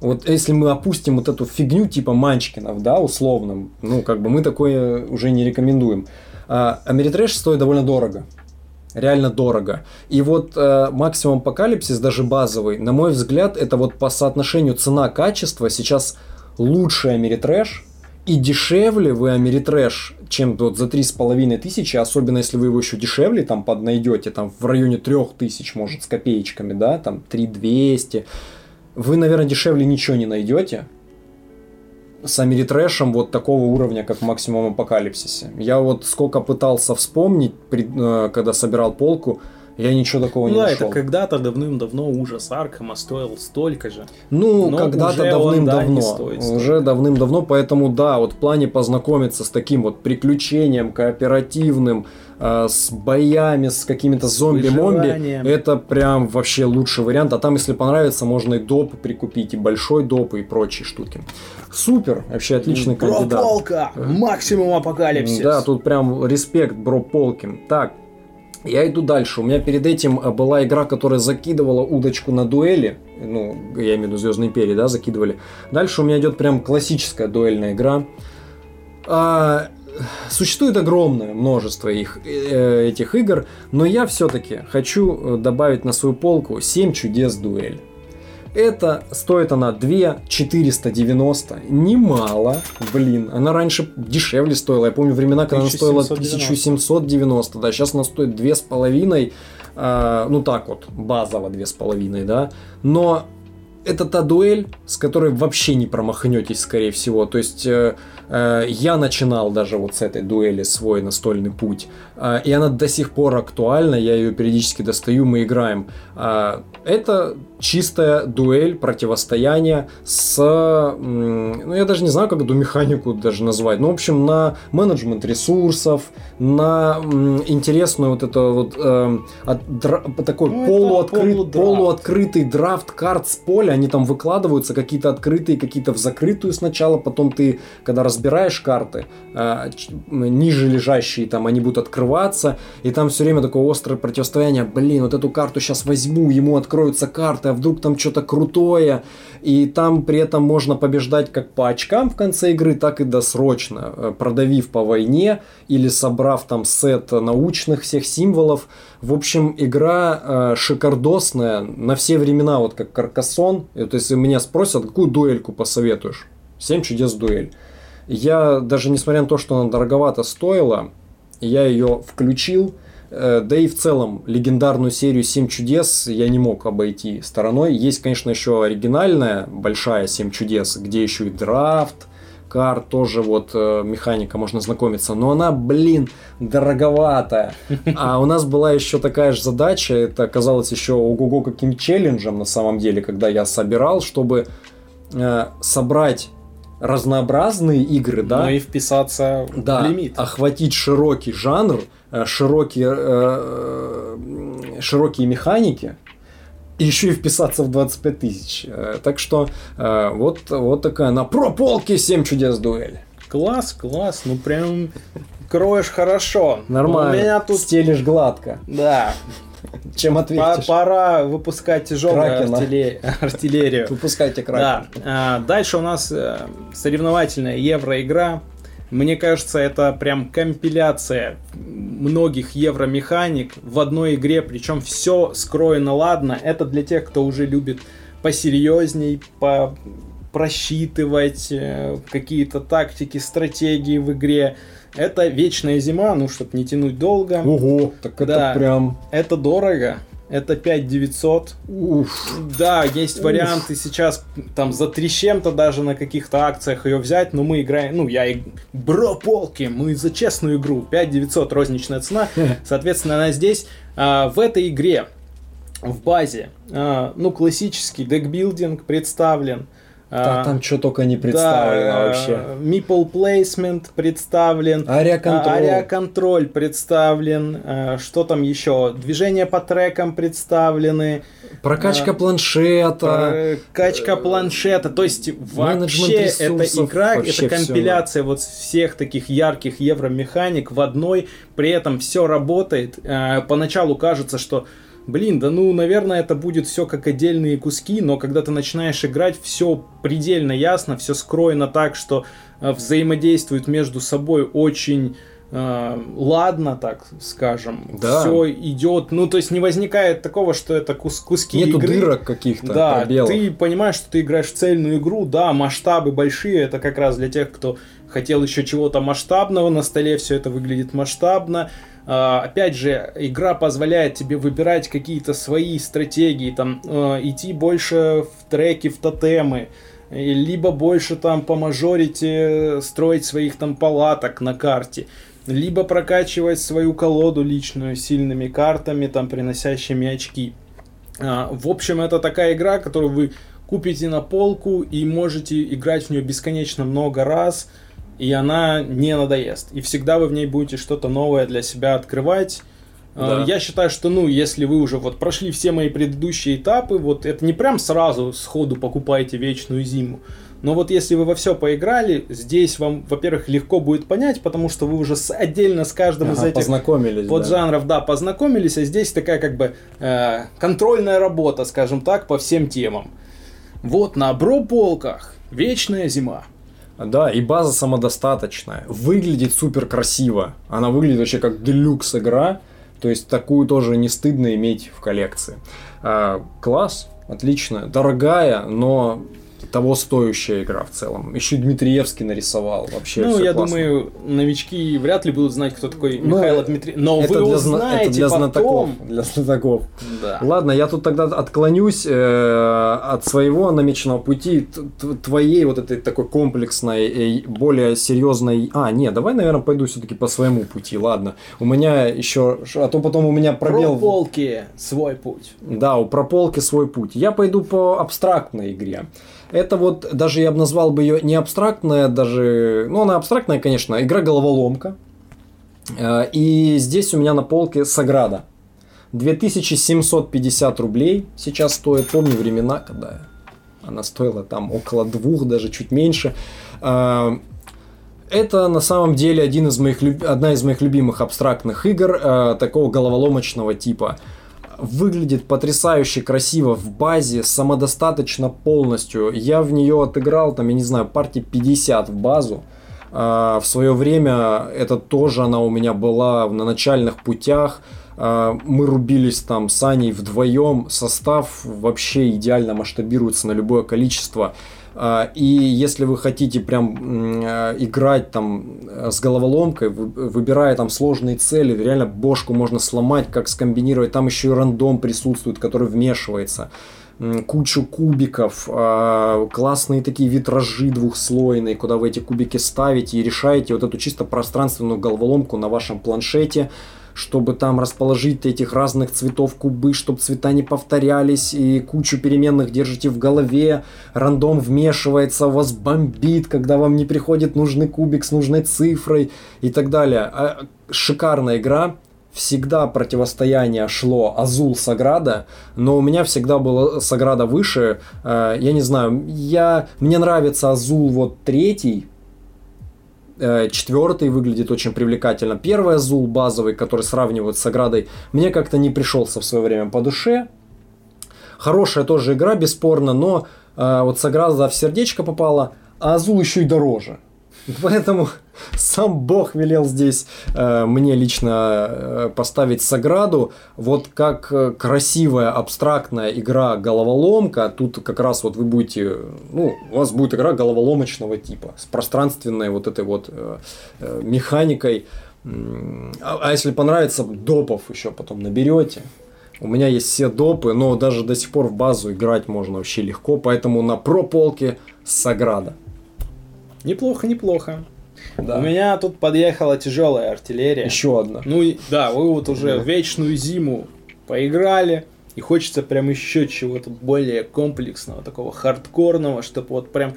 вот если мы опустим вот эту фигню типа Манчкинов, да, условно, ну, как бы мы такое уже не рекомендуем. А, Америтрэш стоит довольно дорого. Реально дорого. И вот э, максимум апокалипсис, даже базовый, на мой взгляд, это вот по соотношению цена-качество сейчас лучший Ameritrash, и дешевле вы Ameritrash, чем вот за три с половиной тысячи, особенно если вы его еще дешевле там поднайдете, там в районе трех тысяч, может, с копеечками, да, там 3200, вы, наверное, дешевле ничего не найдете с Ameritrash ем вот такого уровня, как в Максимум Апокалипсисе. Я вот сколько пытался вспомнить, э, когда собирал полку, Я ничего такого Ну не да, нашел. это когда-то давным-давно Ужас Аркхэма стоил столько же. Ну, когда-то да, давным-давно. столько. уже давным-давно, поэтому да, вот в плане познакомиться с таким вот приключением кооперативным, с боями, с какими-то зомби-момби, это прям вообще лучший вариант. А там, если понравится, можно и доп прикупить, и большой доп, и прочие штуки. Супер, вообще отличный кандидат. Прополка! Максимум апокалипсис! Да, тут прям респект, бро Полкин. Так, я иду дальше. У меня перед этим э, была игра, которая закидывала удочку на дуэли. Ну, я имею в виду Звездные империи, да, закидывали. Дальше у меня идет прям классическая дуэльная игра. А, существует огромное множество их, э, этих игр, но я все-таки хочу э, добавить на свою полку 7 чудес дуэль. Это стоит она 2 490. Немало, блин. Она раньше дешевле стоила. Я помню времена, когда она стоила 1790. 1790. Да, сейчас она стоит 2,5. э, ну так вот, базово 2,5, да. Но это та дуэль, с которой вообще не промахнетесь, скорее всего. То есть э, э, я начинал даже вот с этой дуэли свой настольный путь. Э, и она до сих пор актуальна. Я ее периодически достаю, мы играем. Э, это чистая дуэль, противостояние с... Ну, я даже не знаю, как эту механику даже назвать. Ну, в общем, на менеджмент ресурсов, на интересную вот это вот эм, от- дра- такой Ну, полуоткрыт- полудрафт. полуоткрытый драфт карт с поля. Они там выкладываются, какие-то открытые, какие-то в закрытую сначала. Потом ты, когда разбираешь карты, э, ниже лежащие там, они будут открываться. И там все время такое острое противостояние. Блин, вот эту карту сейчас возьму, ему откроются карты, а вдруг там что-то крутое. И там при этом можно побеждать как по очкам в конце игры, так и досрочно, э, продавив по войне или собрав там сет научных всех символов. В общем, игра э, шикардосная на все времена, вот как Каркасон. Вот если меня спросят, какую дуэльку посоветуешь? Семь чудес дуэль. Я даже несмотря на то, что она дороговато стоила, я ее включил. Э, Да и в целом легендарную серию «Семь чудес» я не мог обойти стороной. Есть, конечно, еще оригинальная большая «Семь чудес», где еще и драфт, карт, тоже вот э, механика, можно знакомиться. Но она, блин, дороговатая. А у нас была еще такая же задача, это оказалось еще ого-го каким челленджем на самом деле, когда я собирал, чтобы э, собрать разнообразные игры, да, Ну и вписаться да, в лимит. охватить широкий жанр, э, широкие, э, э, широкие механики, и еще и вписаться в 25 тысяч. Так что э, вот, вот такая на про полки 7 чудес дуэль. Класс, класс, ну прям кроешь хорошо. Нормально. У меня тут, Стелишь гладко. да, Чем ответишь? пора выпускать тяжелую артиллерию. Выпускайте кракен. Да. А, дальше у нас э, соревновательная евроигра. Мне кажется, это прям компиляция многих евромеханик в одной игре, причем все скроено ладно. Это для тех, кто уже любит посерьезней, по просчитывать э, какие-то тактики, стратегии в игре. Это вечная зима, ну, чтобы не тянуть долго. Ого, так это Да. прям... Это дорого. Это 5900. Уф. Да, есть варианты сейчас там за три с чем-то даже на каких-то акциях ее взять, но мы играем, ну я и бро полки, мы за честную игру, 5900 розничная цена, <laughs> соответственно она здесь а, в этой игре в базе, а, ну классический декбилдинг представлен, Да, а, там что только не представлено да, вообще. Meeple placement представлен, Ариаконтроль. а, Ариаконтроль представлен, а, что там еще? Движения по трекам представлены, Прокачка а, планшета. Качка планшета, то есть вообще эта ресурсов, игра, вообще это компиляция вот всех таких ярких евромеханик в одной, при этом все работает. Э, Поначалу кажется, что Блин, да ну, наверное, это будет все как отдельные куски, но когда ты начинаешь играть, все предельно ясно, все скроено так, что э, взаимодействуют между собой очень э, ладно, так скажем. Да. Все идет, ну, то есть не возникает такого, что это кус- куски Нету игры. дырок каких-то, Да, пробелов. ты понимаешь, что ты играешь в цельную игру, да, масштабы большие, это как раз для тех, кто хотел еще чего-то масштабного, на столе все это выглядит масштабно. А, опять же, игра позволяет тебе выбирать какие-то свои стратегии, там, э, идти больше в треки, в тотемы, либо больше там по мажорите строить своих там палаток на карте, либо прокачивать свою колоду личную сильными картами, там приносящими очки. А, в общем, это такая игра, которую вы купите на полку и можете играть в нее бесконечно много раз, и она не надоест. И всегда вы в ней будете что-то новое для себя открывать. А, да. Я считаю, что, ну, если вы уже вот прошли все мои предыдущие этапы, вот это не прям сразу сходу покупаете вечную зиму. Но вот если вы во все поиграли, здесь вам, во-первых, легко будет понять, потому что вы уже с, отдельно с каждым ага, из этих познакомились, вот да. жанров, да, познакомились, а здесь такая как бы э, контрольная работа, скажем так, по всем темам. Вот на бро-полках вечная зима. Да, и база самодостаточная. Выглядит супер красиво. Она выглядит вообще как делюкс игра. То есть такую тоже не стыдно иметь в коллекции. А, класс, отлично. Дорогая, но того стоящая игра в целом. Еще Дмитриевский нарисовал вообще. Ну, я классно. думаю, новички вряд ли будут знать, кто такой ну, Михаил Дмитриев. Но это вы для узнаете это для потом. знатоков. Для знатоков. Да. Ладно, я тут тогда отклонюсь э, от своего намеченного пути, твоей вот этой такой комплексной, более серьезной. А, нет, давай, наверное, пойду все-таки по своему пути. Ладно, у меня еще, а то потом у меня пробел. Про полки свой путь. Да, у прополки свой путь. Я пойду по абстрактной игре. Это вот, даже я бы назвал бы ее не абстрактная, даже, ну она абстрактная, конечно, игра головоломка. Э, и здесь у меня на полке Саграда. 2750 рублей сейчас стоит. Помню времена, когда она стоила там около двух, даже чуть меньше. Э, это на самом деле один из моих, одна из моих любимых абстрактных игр э, такого головоломочного типа выглядит потрясающе красиво в базе, самодостаточно полностью. Я в нее отыграл, там, я не знаю, партий 50 в базу. А, в свое время это тоже она у меня была на начальных путях. А, мы рубились там с Аней вдвоем. Состав вообще идеально масштабируется на любое количество. А, и если вы хотите прям а, играть там э, с головоломкой, выбирая там сложные цели, реально бошку можно сломать, как скомбинировать. Там еще и рандом присутствует, который вмешивается кучу кубиков, а, классные такие витражи двухслойные, куда вы эти кубики ставите и решаете вот эту чисто пространственную головоломку на вашем планшете чтобы там расположить этих разных цветов кубы, чтобы цвета не повторялись, и кучу переменных держите в голове, рандом вмешивается, вас бомбит, когда вам не приходит нужный кубик с нужной цифрой и так далее. А, шикарная игра, всегда противостояние шло Азул Саграда, но у меня всегда было Саграда выше. А, я не знаю, я, мне нравится Азул вот третий, Э, четвертый выглядит очень привлекательно. Первый Азул базовый, который сравнивают с Аградой, мне как-то не пришелся в свое время по душе. Хорошая тоже игра, бесспорно, но э, вот Саграда в сердечко попала, а Азул еще и дороже. Поэтому сам Бог велел здесь э, мне лично э, поставить Саграду. Вот как э, красивая абстрактная игра головоломка, тут как раз вот вы будете, ну, у вас будет игра головоломочного типа с пространственной вот этой вот э, э, механикой. А, а если понравится, допов еще потом наберете. У меня есть все допы, но даже до сих пор в базу играть можно вообще легко, поэтому на про полке Саграда. Неплохо, неплохо. Да. У меня тут подъехала тяжелая артиллерия. Еще одна. Ну и да, вы вот уже в вечную зиму поиграли. И хочется прям еще чего-то более комплексного, такого хардкорного, чтобы вот прям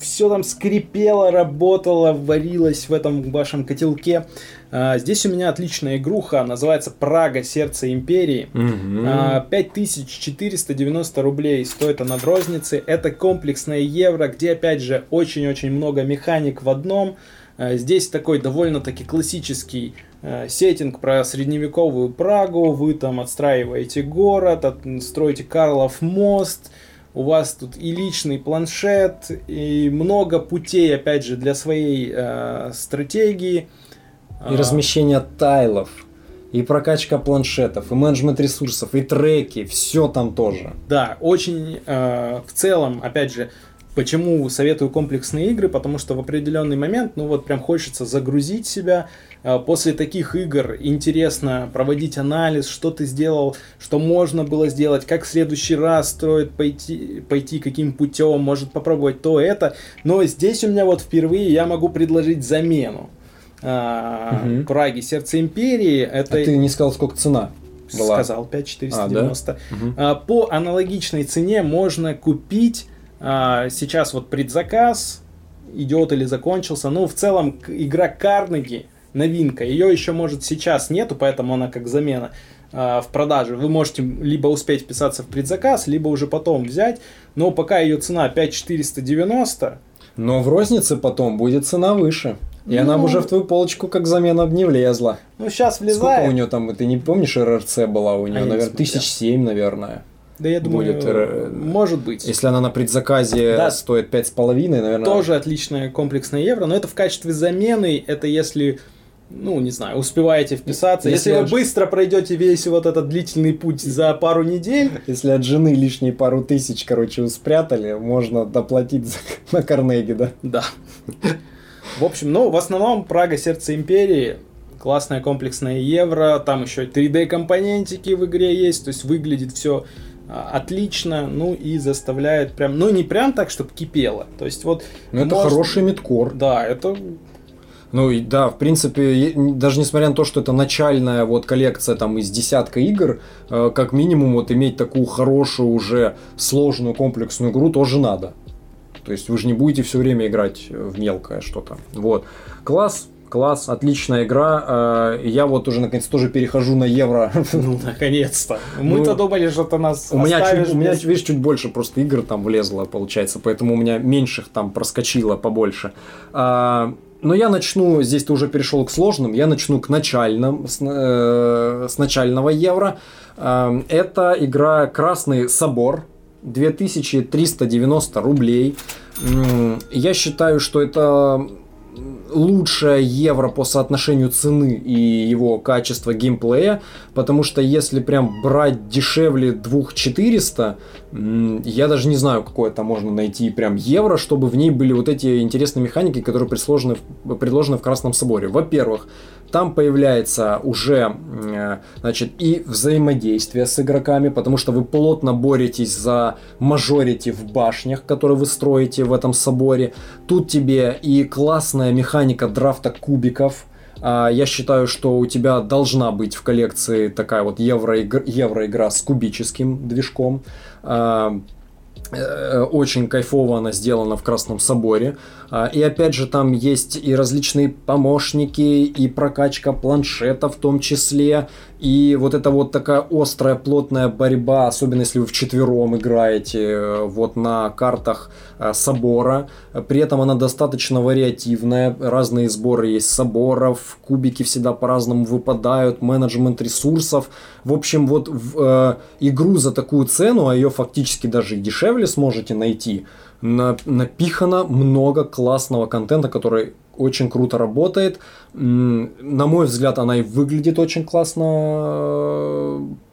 все там скрипело, работало, варилось в этом вашем котелке. А, здесь у меня отличная игруха, называется «Прага. Сердце Империи». Угу. А, 5490 рублей стоит она в рознице. Это комплексная евро, где, опять же, очень-очень много механик в одном. А, здесь такой довольно-таки классический а, сеттинг про средневековую Прагу. Вы там отстраиваете город, от, строите Карлов мост – у вас тут и личный планшет, и много путей, опять же, для своей э, стратегии. И размещение тайлов, и прокачка планшетов, и менеджмент ресурсов, и треки, все там тоже. Да, очень э, в целом, опять же, Почему советую комплексные игры? Потому что в определенный момент, ну вот прям хочется загрузить себя, после таких игр интересно проводить анализ, что ты сделал, что можно было сделать, как в следующий раз строит пойти, пойти каким путем, может попробовать то, это. Но здесь у меня вот впервые я могу предложить замену. Угу. Праги, сердце империи. Это... А ты не сказал, сколько цена? Была. Сказал 5490. А, да? угу. По аналогичной цене можно купить а, сейчас вот предзаказ идет или закончился. Ну, в целом, игра Карнеги, новинка, ее еще, может, сейчас нету, поэтому она как замена а, в продаже. Вы можете либо успеть вписаться в предзаказ, либо уже потом взять. Но пока ее цена 5490. Но в рознице потом будет цена выше. И ну, она уже в твою полочку как замена не влезла. Ну, сейчас влезает. Сколько у нее там, ты не помнишь, РРЦ была у нее? А наверное, тысяч семь, наверное. Да я думаю, будет, э, может быть. Если она на предзаказе да. стоит 5,5, наверное. Тоже отличная комплексная евро, но это в качестве замены, это если ну, не знаю, успеваете вписаться. Если, если вы быстро пройдете весь вот этот длительный путь за пару недель. Если от жены лишние пару тысяч, короче, спрятали, можно доплатить за, <laughs> на Карнеги, да? Да. В общем, ну, в основном Прага Сердце Империи классная комплексная евро, там еще 3D компонентики в игре есть, то есть выглядит все а, отлично, ну и заставляет прям, ну не прям так, чтобы кипело. То есть вот... Ну это может... хороший мидкор. Да, это ну и да, в принципе, даже несмотря на то, что это начальная вот коллекция там из десятка игр, э, как минимум вот иметь такую хорошую уже сложную комплексную игру тоже надо. То есть вы же не будете все время играть в мелкое что-то. Вот. Класс, класс, отличная игра. Э, я вот уже наконец тоже перехожу на евро. <laughs> Ну, наконец-то. Мы-то ну, думали, что ты нас у меня, чуть, у меня, видишь, чуть больше просто игр там влезло, получается, поэтому у меня меньших там проскочило побольше. А, но я начну, здесь ты уже перешел к сложным, я начну к начальным, с, э, с начального евро. Э, это игра «Красный собор», 2390 рублей. Я считаю, что это лучшее евро по соотношению цены и его качества геймплея, потому что если прям брать дешевле 2400, я даже не знаю, какое там можно найти прям евро, чтобы в ней были вот эти интересные механики, которые предложены, предложены в Красном Соборе. Во-первых, там появляется уже э, значит, и взаимодействие с игроками, потому что вы плотно боретесь за мажорити в башнях, которые вы строите в этом соборе. Тут тебе и классная механика драфта кубиков, а, я считаю, что у тебя должна быть в коллекции такая вот евроигра, евроигра с кубическим движком. А, Э, очень кайфово она сделана в Красном Соборе. А, и опять же там есть и различные помощники, и прокачка планшета в том числе, и вот это вот такая острая, плотная борьба, особенно если вы в четвером играете э, вот на картах э, собора. При этом она достаточно вариативная, разные сборы есть соборов, кубики всегда по-разному выпадают, менеджмент ресурсов. В общем, вот в, э, игру за такую цену, а ее фактически даже и дешевле сможете найти, на, напихано много классного контента, который очень круто работает. На мой взгляд, она и выглядит очень классно.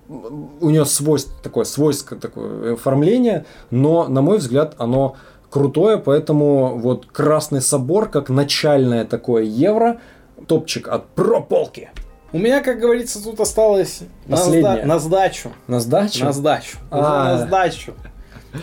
У нее свойство такое, свойство такое оформление, но, на мой взгляд, оно крутое, поэтому вот Красный Собор, как начальное такое евро, топчик от прополки. У меня, как говорится, тут осталось на, сда- на сдачу. На сдачу? На сдачу. А. На сдачу.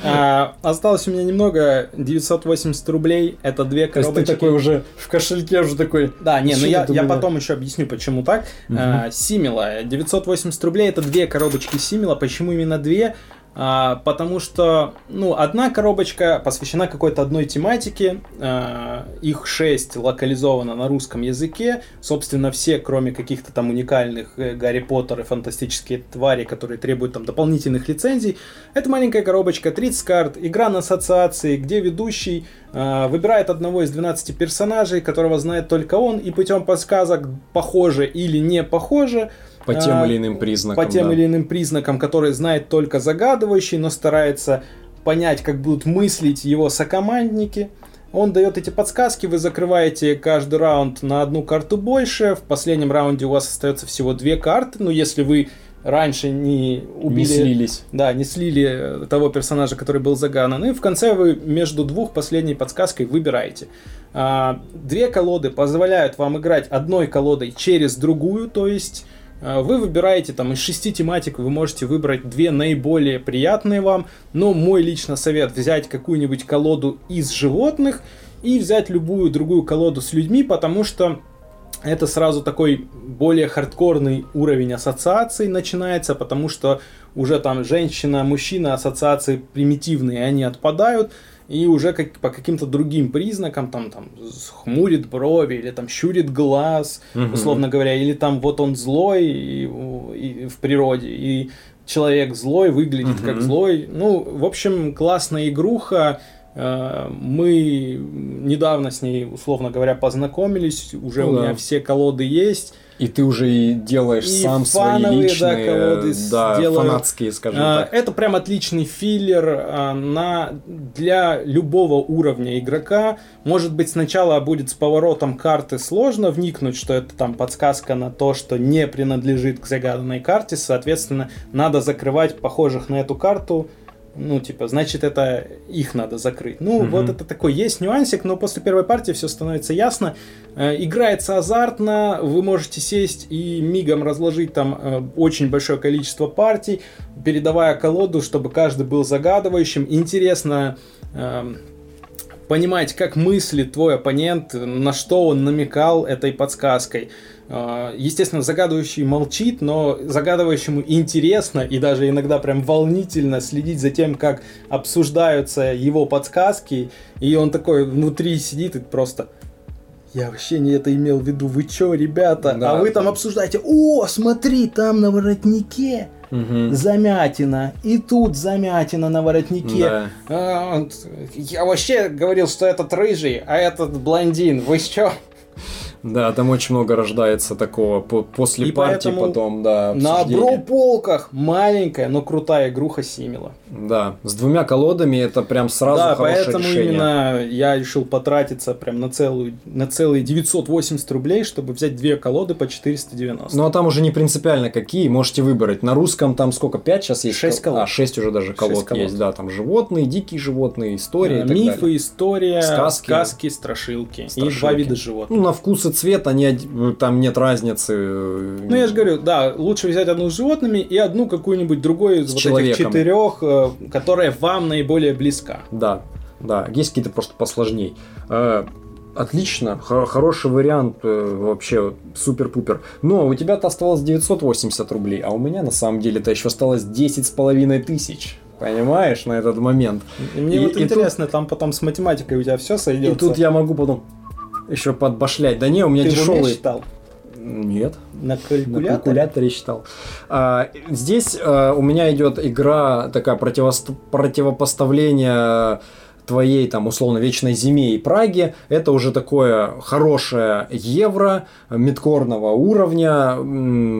А, осталось у меня немного, 980 рублей, это две коробочки. То есть ты такой уже в кошельке уже такой... Да, не, ну я, я потом еще объясню, почему так. Угу. А, Симила, 980 рублей, это две коробочки Симила, почему именно две? А, потому что, ну, одна коробочка посвящена какой-то одной тематике, а, их шесть локализовано на русском языке, собственно, все, кроме каких-то там уникальных э, Гарри Поттер и фантастические твари, которые требуют там дополнительных лицензий. Это маленькая коробочка, 30 карт, игра на ассоциации, где ведущий а, выбирает одного из 12 персонажей, которого знает только он, и путем подсказок, похоже или не похоже, по тем а, или иным признакам. По тем да. или иным признакам, которые знает только загадывающий, но старается понять, как будут мыслить его сокомандники. Он дает эти подсказки, вы закрываете каждый раунд на одну карту больше. В последнем раунде у вас остается всего две карты. Но если вы раньше не убили... Не слились. Да, не слили того персонажа, который был загадан. И в конце вы между двух последней подсказкой выбираете. А, две колоды позволяют вам играть одной колодой через другую, то есть вы выбираете там из шести тематик, вы можете выбрать две наиболее приятные вам, но мой личный совет взять какую-нибудь колоду из животных и взять любую другую колоду с людьми, потому что это сразу такой более хардкорный уровень ассоциаций начинается, потому что уже там женщина, мужчина, ассоциации примитивные, они отпадают и уже как, по каким-то другим признакам, там, там, хмурит брови, или там щурит глаз, угу. условно говоря, или там вот он злой и, и, в природе, и человек злой выглядит угу. как злой. Ну, в общем, классная игруха, мы недавно с ней, условно говоря, познакомились. Уже ну, у да. меня все колоды есть. И ты уже и делаешь и сам фановые, свои личные, да, колоды да, делаю. фанатские, скажем а, так. Это прям отличный филлер а, на, для любого уровня игрока. Может быть, сначала будет с поворотом карты сложно вникнуть, что это там подсказка на то, что не принадлежит к загаданной карте. Соответственно, надо закрывать похожих на эту карту ну, типа, значит, это их надо закрыть. Ну, угу. вот это такой есть нюансик, но после первой партии все становится ясно. Э, играется азартно, вы можете сесть и мигом разложить там э, очень большое количество партий, передавая колоду, чтобы каждый был загадывающим. Интересно э, понимать, как мыслит твой оппонент, на что он намекал этой подсказкой. А, естественно, загадывающий молчит, но загадывающему интересно и даже иногда прям волнительно следить за тем, как обсуждаются его подсказки. И он такой внутри сидит и просто я вообще не это имел в виду. Вы чё, ребята? Да. А вы там обсуждаете. О, смотри, там на воротнике угу. замятина. И тут замятина на воротнике. Да. А, я вообще говорил, что этот рыжий, а этот блондин. Вы чё? Да, там очень много рождается такого после и партии потом, да. На брополках маленькая, но крутая игруха Симила. Да, с двумя колодами это прям сразу да, хорошее поэтому решение. именно я решил потратиться прям на целую на целые 980 рублей, чтобы взять две колоды по 490. Ну а там уже не принципиально какие, можете выбрать. На русском там сколько, 5 сейчас есть? 6 колод. А, 6 уже даже колод, колод. есть, да, там животные, дикие животные, истории а, Мифы, далее. история, сказки, сказки страшилки, страшилки. И два вида животных. Ну на вкус и цвет, они, там нет разницы. Ну, я же говорю, да, лучше взять одну с животными и одну какую-нибудь другую из с вот человеком. этих четырех, э, которая вам наиболее близка. Да, да, есть какие-то просто посложней. Э, отлично, хороший вариант, э, вообще супер-пупер. Но у тебя-то осталось 980 рублей, а у меня на самом деле-то еще осталось 10 с половиной тысяч. Понимаешь, на этот момент. И мне и, вот и интересно, тут... там потом с математикой у тебя все сойдется. И тут я могу потом еще подбашлять. Да не, у меня Ты дешевый. считал? Нет. На калькуляторе? На калькуляторе считал. А, здесь а, у меня идет игра такая противост... противопоставление твоей там условно вечной зиме и Праге, это уже такое хорошее евро мидкорного уровня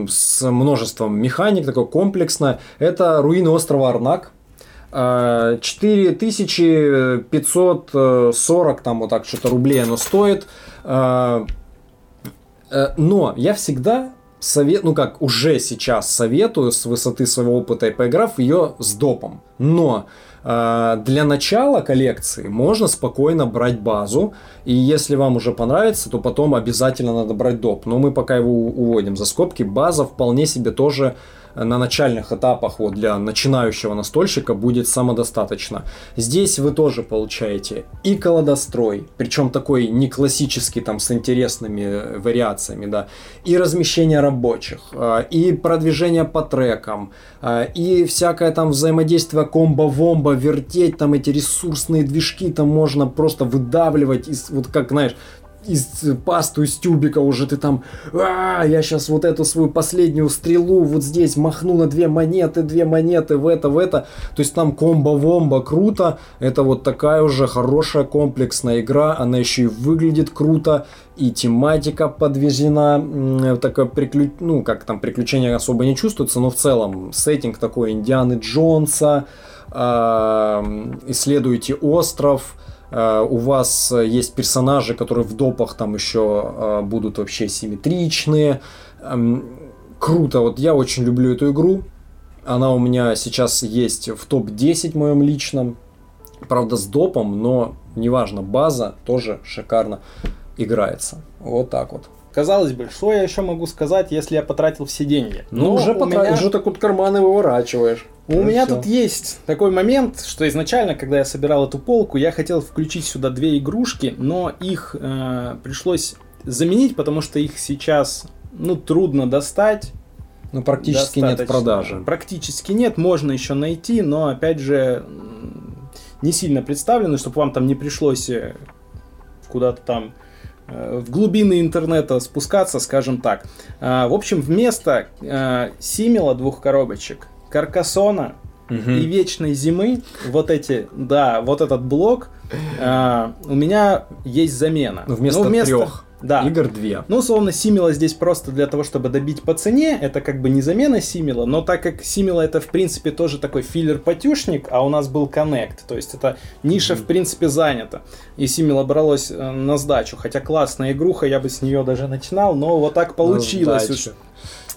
с множеством механик, такое комплексное. Это руины острова Арнак, 4540 там вот так что-то рублей оно стоит. А, э, но я всегда совет, ну как уже сейчас советую с высоты своего опыта и поиграв ее с допом. Но э, для начала коллекции можно спокойно брать базу, и если вам уже понравится, то потом обязательно надо брать доп. Но мы пока его уводим за скобки. База вполне себе тоже на начальных этапах вот для начинающего настольщика будет самодостаточно. Здесь вы тоже получаете и колодострой, причем такой не классический там с интересными вариациями, да, и размещение рабочих, а, и продвижение по трекам, а, и всякое там взаимодействие комбо-вомбо, вертеть там эти ресурсные движки, там можно просто выдавливать, из, вот как, знаешь, из пасту из тюбика уже ты там, а, я сейчас вот эту свою последнюю стрелу вот здесь махну на две монеты, две монеты в это, в это. То есть там комбо-вомбо круто. Это вот такая уже хорошая комплексная игра. Она еще и выглядит круто. И тематика подвезена. Такое приклю... ну, как там приключения особо не чувствуется, но в целом сеттинг такой Индианы Джонса. Э, исследуете остров у вас есть персонажи, которые в допах там еще э, будут вообще симметричные. Эм, круто, вот я очень люблю эту игру. Она у меня сейчас есть в топ-10 моем личном. Правда, с допом, но неважно, база тоже шикарно играется. Вот так вот. Казалось бы, что я еще могу сказать, если я потратил все деньги? Ну, уже, потра... меня... уже так вот карманы выворачиваешь. У ну, меня все. тут есть такой момент, что изначально, когда я собирал эту полку, я хотел включить сюда две игрушки, но их э, пришлось заменить, потому что их сейчас ну, трудно достать. Ну, практически нет в продаже. Практически нет, можно еще найти, но опять же не сильно представлены, чтобы вам там не пришлось э, куда-то там э, в глубины интернета спускаться, скажем так. А, в общем, вместо э, Симила двух коробочек, Каркасона угу. и Вечной Зимы, вот эти, да, вот этот блок, у меня есть замена. Ну, вместо, ну, вместо трех. Да. Игр две. Ну, условно, Симила здесь просто для того, чтобы добить по цене. Это как бы не замена Симила, но так как Симила это, в принципе, тоже такой филлер-патюшник, а у нас был Connect, то есть это ниша, mm-hmm. в принципе, занята. И Симила бралось э, на сдачу, хотя классная игруха, я бы с нее даже начинал, но вот так получилось. Уж.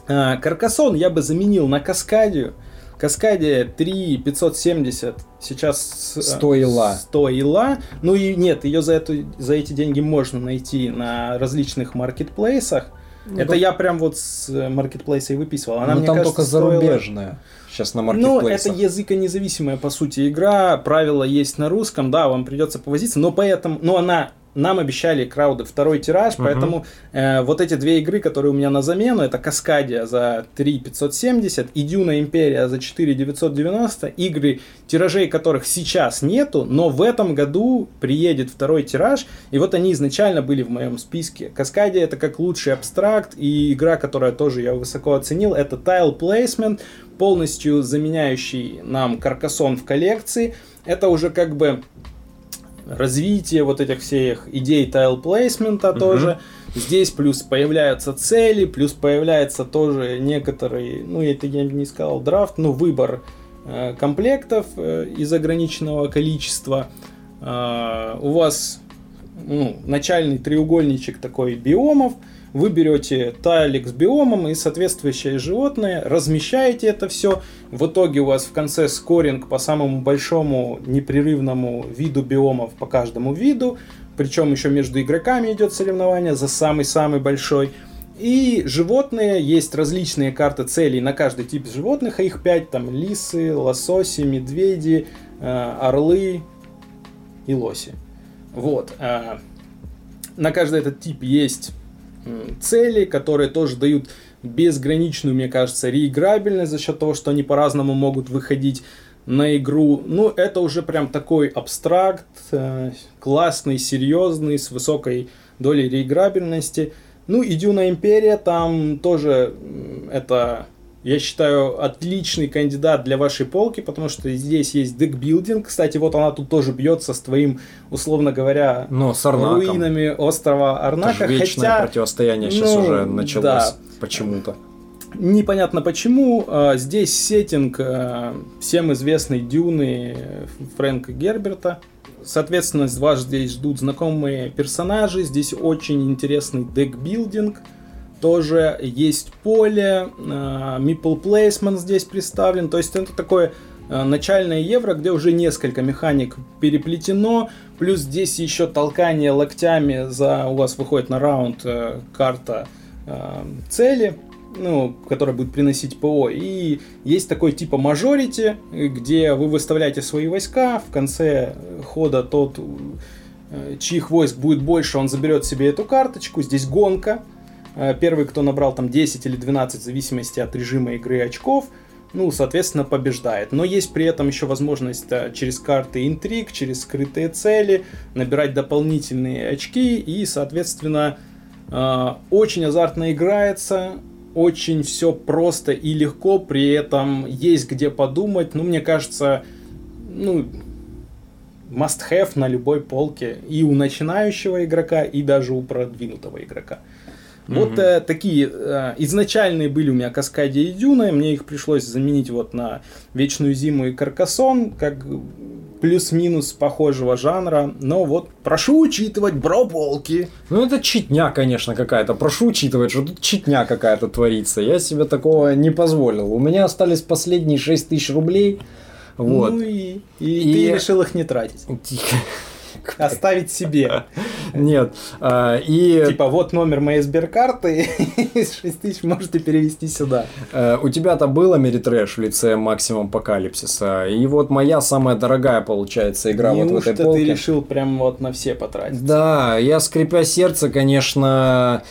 А, Каркасон я бы заменил на Каскадию. Каскадия 3570 сейчас стоила. стоила. Ну и нет, ее за, эту, за эти деньги можно найти на различных маркетплейсах. Ну, Это да. я прям вот с маркетплейса и выписывал. Она, ну, мне там кажется, только зарубежная. Сейчас на маркетплейсах. Ну, это языконезависимая, по сути, игра. Правила есть на русском, да, вам придется повозиться, но поэтому, но она нам обещали крауды второй тираж, uh-huh. поэтому э, вот эти две игры, которые у меня на замену, это Каскадия за 3 570 и Дюна Империя за 4 990, игры, тиражей которых сейчас нету, но в этом году приедет второй тираж, и вот они изначально были в моем списке. Каскадия это как лучший абстракт, и игра, которая тоже я высоко оценил, это Tile Placement, полностью заменяющий нам Каркасон в коллекции. Это уже как бы развитие вот этих всех идей тайл-плейсмента угу. тоже. Здесь плюс появляются цели, плюс появляется тоже некоторый, ну это я не сказал драфт, но выбор э, комплектов э, из ограниченного количества. Э, у вас ну, начальный треугольничек такой биомов, вы берете тайлик с биомом и соответствующее животное, размещаете это все. В итоге у вас в конце скоринг по самому большому непрерывному виду биомов по каждому виду. Причем еще между игроками идет соревнование за самый-самый большой. И животные, есть различные карты целей на каждый тип животных, а их 5, там лисы, лососи, медведи, э, орлы и лоси. Вот. Э, на каждый этот тип есть цели, которые тоже дают безграничную, мне кажется, реиграбельность за счет того, что они по-разному могут выходить на игру. Ну, это уже прям такой абстракт, э, классный, серьезный, с высокой долей реиграбельности. Ну, и Дюна Империя там тоже это я считаю, отличный кандидат для вашей полки, потому что здесь есть декбилдинг. Кстати, вот она тут тоже бьется с твоим, условно говоря, Но с руинами острова Арнака. Это вечное Хотя, противостояние сейчас ну, уже началось да. почему-то. Непонятно почему. А, здесь сеттинг а, всем известной Дюны Фрэнка Герберта. Соответственно, вас здесь ждут знакомые персонажи. Здесь очень интересный декбилдинг. билдинг тоже есть поле, Meeple Placement здесь представлен, то есть это такое э, начальное евро, где уже несколько механик переплетено, плюс здесь еще толкание локтями за у вас выходит на раунд э, карта э, цели, ну, которая будет приносить ПО. И есть такой типа мажорити, где вы выставляете свои войска, в конце хода тот, чьих войск будет больше, он заберет себе эту карточку. Здесь гонка, Э, первый, кто набрал там 10 или 12, в зависимости от режима игры очков, ну, соответственно, побеждает. Но есть при этом еще возможность да, через карты интриг, через скрытые цели набирать дополнительные очки и, соответственно, э, очень азартно играется, очень все просто и легко, при этом есть где подумать. Ну, мне кажется, ну, must-have на любой полке и у начинающего игрока, и даже у продвинутого игрока. Вот э, такие э, изначальные были у меня Каскади и Дюна, мне их пришлось заменить вот на Вечную Зиму и Каркасон, как плюс-минус похожего жанра, но вот прошу учитывать бро-полки. Ну это читня, конечно, какая-то, прошу учитывать, что тут читня какая-то творится, я себе такого не позволил. У меня остались последние 6 тысяч рублей, Вот. Ну и, и, И- ты решил их не тратить. <laughs> Оставить себе. <laughs> Нет. а, И Типа, вот номер моей сберкарты, <laughs> из 6 тысяч можете перевести сюда. э, у тебя-то был Америтрэш в лице Максимум Апокалипсиса. И вот моя самая дорогая, получается, игра вот в этой полке. ты решил прям вот на все потратить? Да, я скрипя сердце, конечно,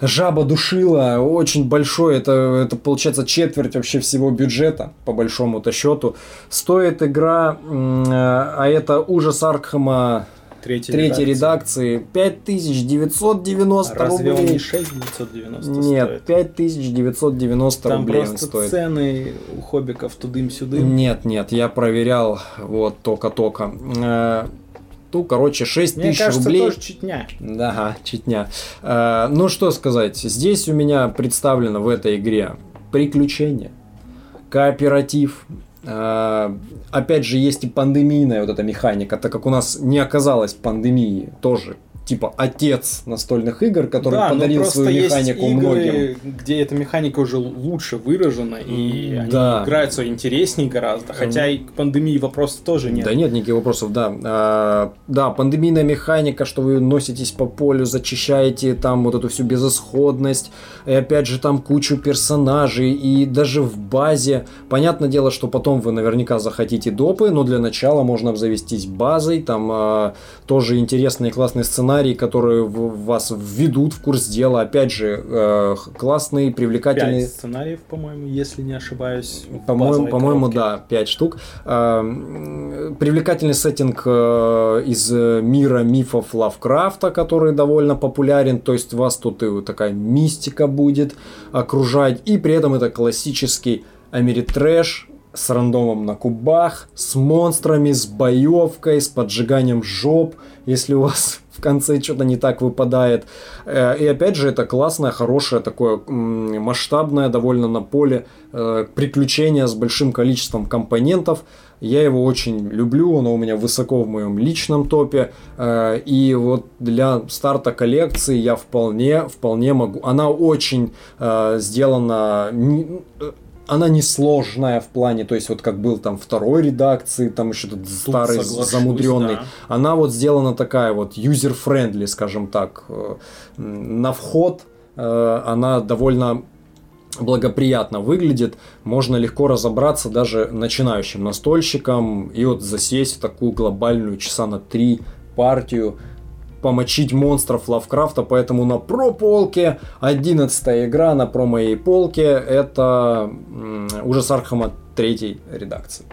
жаба душила, очень большой, это, это получается четверть вообще всего бюджета, по большому-то счету. Стоит игра, э, а это ужас Аркхема Третья, третьей редакция. редакции, 5990 Разве он рублей. не 6990 Нет, стоит? 5990 Там рублей он просто стоит. цены у хоббиков тудым-сюдым. Нет, нет, я проверял вот только-только. Э, Ну, короче, 6 Мне тысяч кажется, рублей. тоже читня. Да, читня. Э, ну что сказать, здесь у меня представлено в этой игре приключения, кооператив. Э, опять же, есть и пандемийная вот эта механика, так как у нас не оказалось пандемии, тоже типа отец настольных игр, который да, подарил свою есть механику игры, многим. где эта механика уже лучше выражена, и они Да. играются интереснее гораздо. Хотя и к пандемии вопросов тоже нет. Да нет никаких вопросов, да. А, да, пандемийная механика, что вы носитесь по полю, зачищаете там вот эту всю безысходность, и опять же там кучу персонажей, и даже в базе, понятное дело, что потом вы наверняка захотите допы, но для начала можно обзавестись базой, там а, тоже интересные классные сценарии, которые в- вас введут в курс дела, опять же, э, классные, привлекательные... Пять сценариев, по-моему, если не ошибаюсь. По-моему, по-моему, да, 5 штук. М, Привлекательный сеттинг э, из э, мира мифов Лавкрафта, который довольно популярен. То есть вас тут и такая мистика будет окружать. И при этом это классический Америтрэш с рандомом на кубах, с монстрами, с боевкой, с поджиганием жоп, если у вас в конце что-то не так выпадает. Э, И опять же, это классное, хорошее, такое масштабное довольно на поле э, приключение с большим количеством компонентов. Я его очень люблю, оно у меня высоко в моем личном топе. Э, И вот для старта коллекции я вполне, вполне могу. Она очень сделана она несложная в плане, то есть вот как был там второй редакции, там еще этот старый соглашусь, замудренный. да. Она вот сделана такая вот user-friendly, скажем так. Э, На вход э, она довольно благоприятно выглядит, можно легко разобраться даже начинающим настольщикам и вот засесть в такую глобальную часа на три партию, помочить монстров Лавкрафта, поэтому на про полке 11 игра на про моей полке это ужас Архама третьей редакции.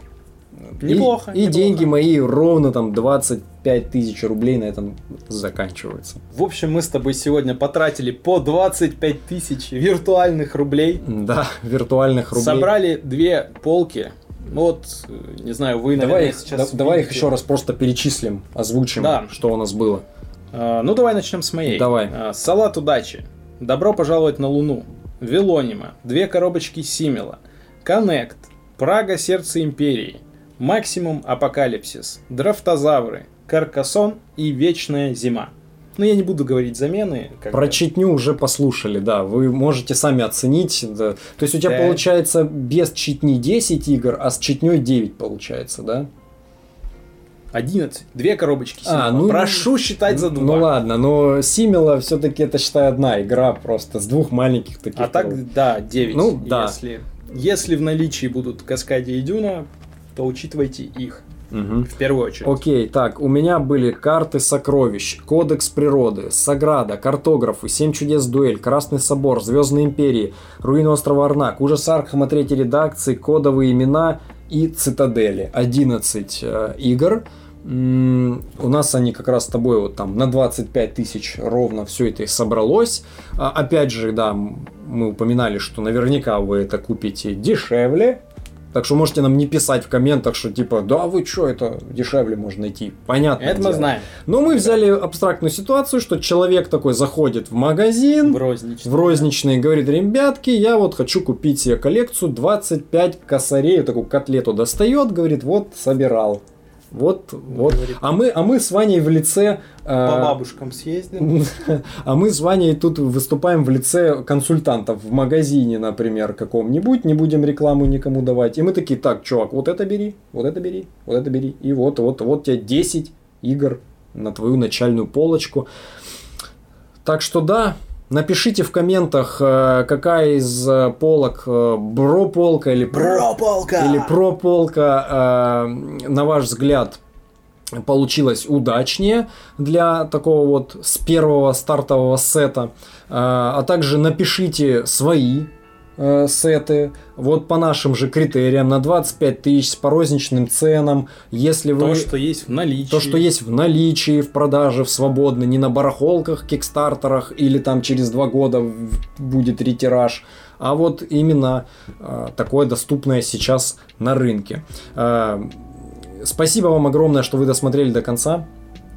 И- Неплохо, И, неплохо. деньги мои ровно там 25 тысяч рублей на этом заканчиваются. В общем, мы с тобой сегодня потратили по 25 тысяч виртуальных рублей. Да, виртуальных рублей. Собрали две полки. Ну Вот, не знаю, вы, наверное, Давай, их, сейчас да- давай их еще раз просто перечислим, озвучим, Да. что у нас было. А, Ну, давай начнем с моей. Давай. А, Салат удачи. Добро пожаловать на Луну. Велонима. Две коробочки Симела. Коннект. Прага Сердце Империи. Максимум Апокалипсис. Драфтозавры. Каркасон и Вечная Зима. Ну, я не буду говорить замены. как Про читню уже послушали, да, вы можете сами оценить. да. То есть у тебя Да. получается без читни 10 игр, а с читней 9 получается, да? 11. Две коробочки Симела. А, ну- Прошу считать за два. Ну ладно, но Симила все-таки это считай одна игра просто с двух маленьких таких. А так, коробок. да, 9. Ну, да. Если, если в наличии будут Каскади и Дюна, то учитывайте их Мгм. в первую очередь. Окей, так, у меня были карты сокровищ, Кодекс природы, Саграда, Картографы, Семь чудес дуэль, Красный собор, Звездные империи, Руины острова Арнак, Ужас Архама третьей редакции, Кодовые имена и Цитадели. 11 э, игр. У нас они как раз с тобой вот там на 25 тысяч ровно все это и собралось. А, Опять же, да, мы упоминали, что наверняка вы это купите дешевле, так что можете нам не писать в комментах, что типа, да вы что, это дешевле можно найти. Понятно. Это мы знаем. Но мы взяли абстрактную ситуацию, что человек такой заходит в магазин, В розничный. в розничный и говорит, ребятки, я вот хочу купить себе коллекцию 25 косарей, вот такую котлету достает, говорит, вот собирал. Вот, вот. А мы, а мы с Ваней в лице... Э, По бабушкам съездим. <laughs> А мы с Ваней тут выступаем в лице консультантов в магазине, например, каком-нибудь, не будем рекламу никому давать. И мы такие, так, чувак, вот это бери, вот это бери, вот это бери. И вот, вот, вот тебе 10 игр на твою начальную полочку. Так что да, Напишите в комментах, э, какая из э, полок э, бро-полка или про-полка, или про-полка, на ваш взгляд, получилась удачнее для такого вот с первого стартового сета. А также напишите свои э, сеты, вот по нашим же критериям, на 25 тысяч по розничным ценам, если вы... То, что есть в наличии. То, что есть в наличии, в продаже, в свободно, не на барахолках, кикстартерах или там через два года будет ретираж, а вот именно э, такое доступное сейчас на рынке. Э, спасибо вам огромное, что вы досмотрели до конца.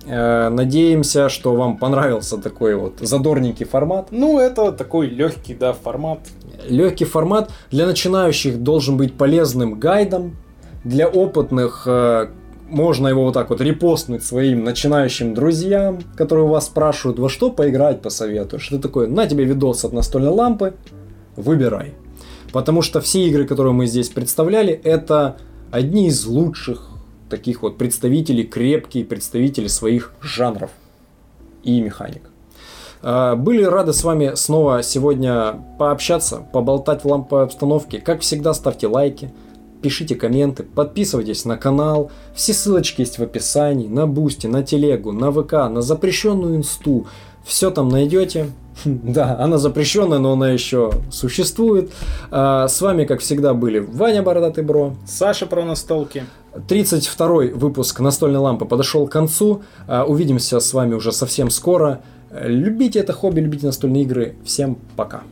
Э, надеемся, что вам понравился такой вот задорненький формат. Ну, это такой легкий, да, формат. Легкий формат для начинающих должен быть полезным гайдом. Для опытных э, можно его вот так вот репостнуть своим начинающим друзьям, которые у вас спрашивают, во что поиграть посоветуешь. Что такое? На тебе видос от настольной лампы, выбирай. Потому что все игры, которые мы здесь представляли, это одни из лучших таких вот представителей, крепкие представители своих жанров и механик. А, были рады с вами снова сегодня пообщаться, поболтать в ламповой обстановке. Как всегда, ставьте лайки, пишите комменты, подписывайтесь на канал. Все ссылочки есть в описании, на Boosty, на Телегу, на ВК, на запрещенную инсту. Все там найдете. <laughs> Да, она запрещенная, но она еще существует. А, с вами, как всегда, были Ваня Бородатый Бро, Саша про настолки. 32 выпуск настольной лампы подошел к концу. А, увидимся с вами уже совсем скоро. Любите это хобби, любите настольные игры. Всем пока.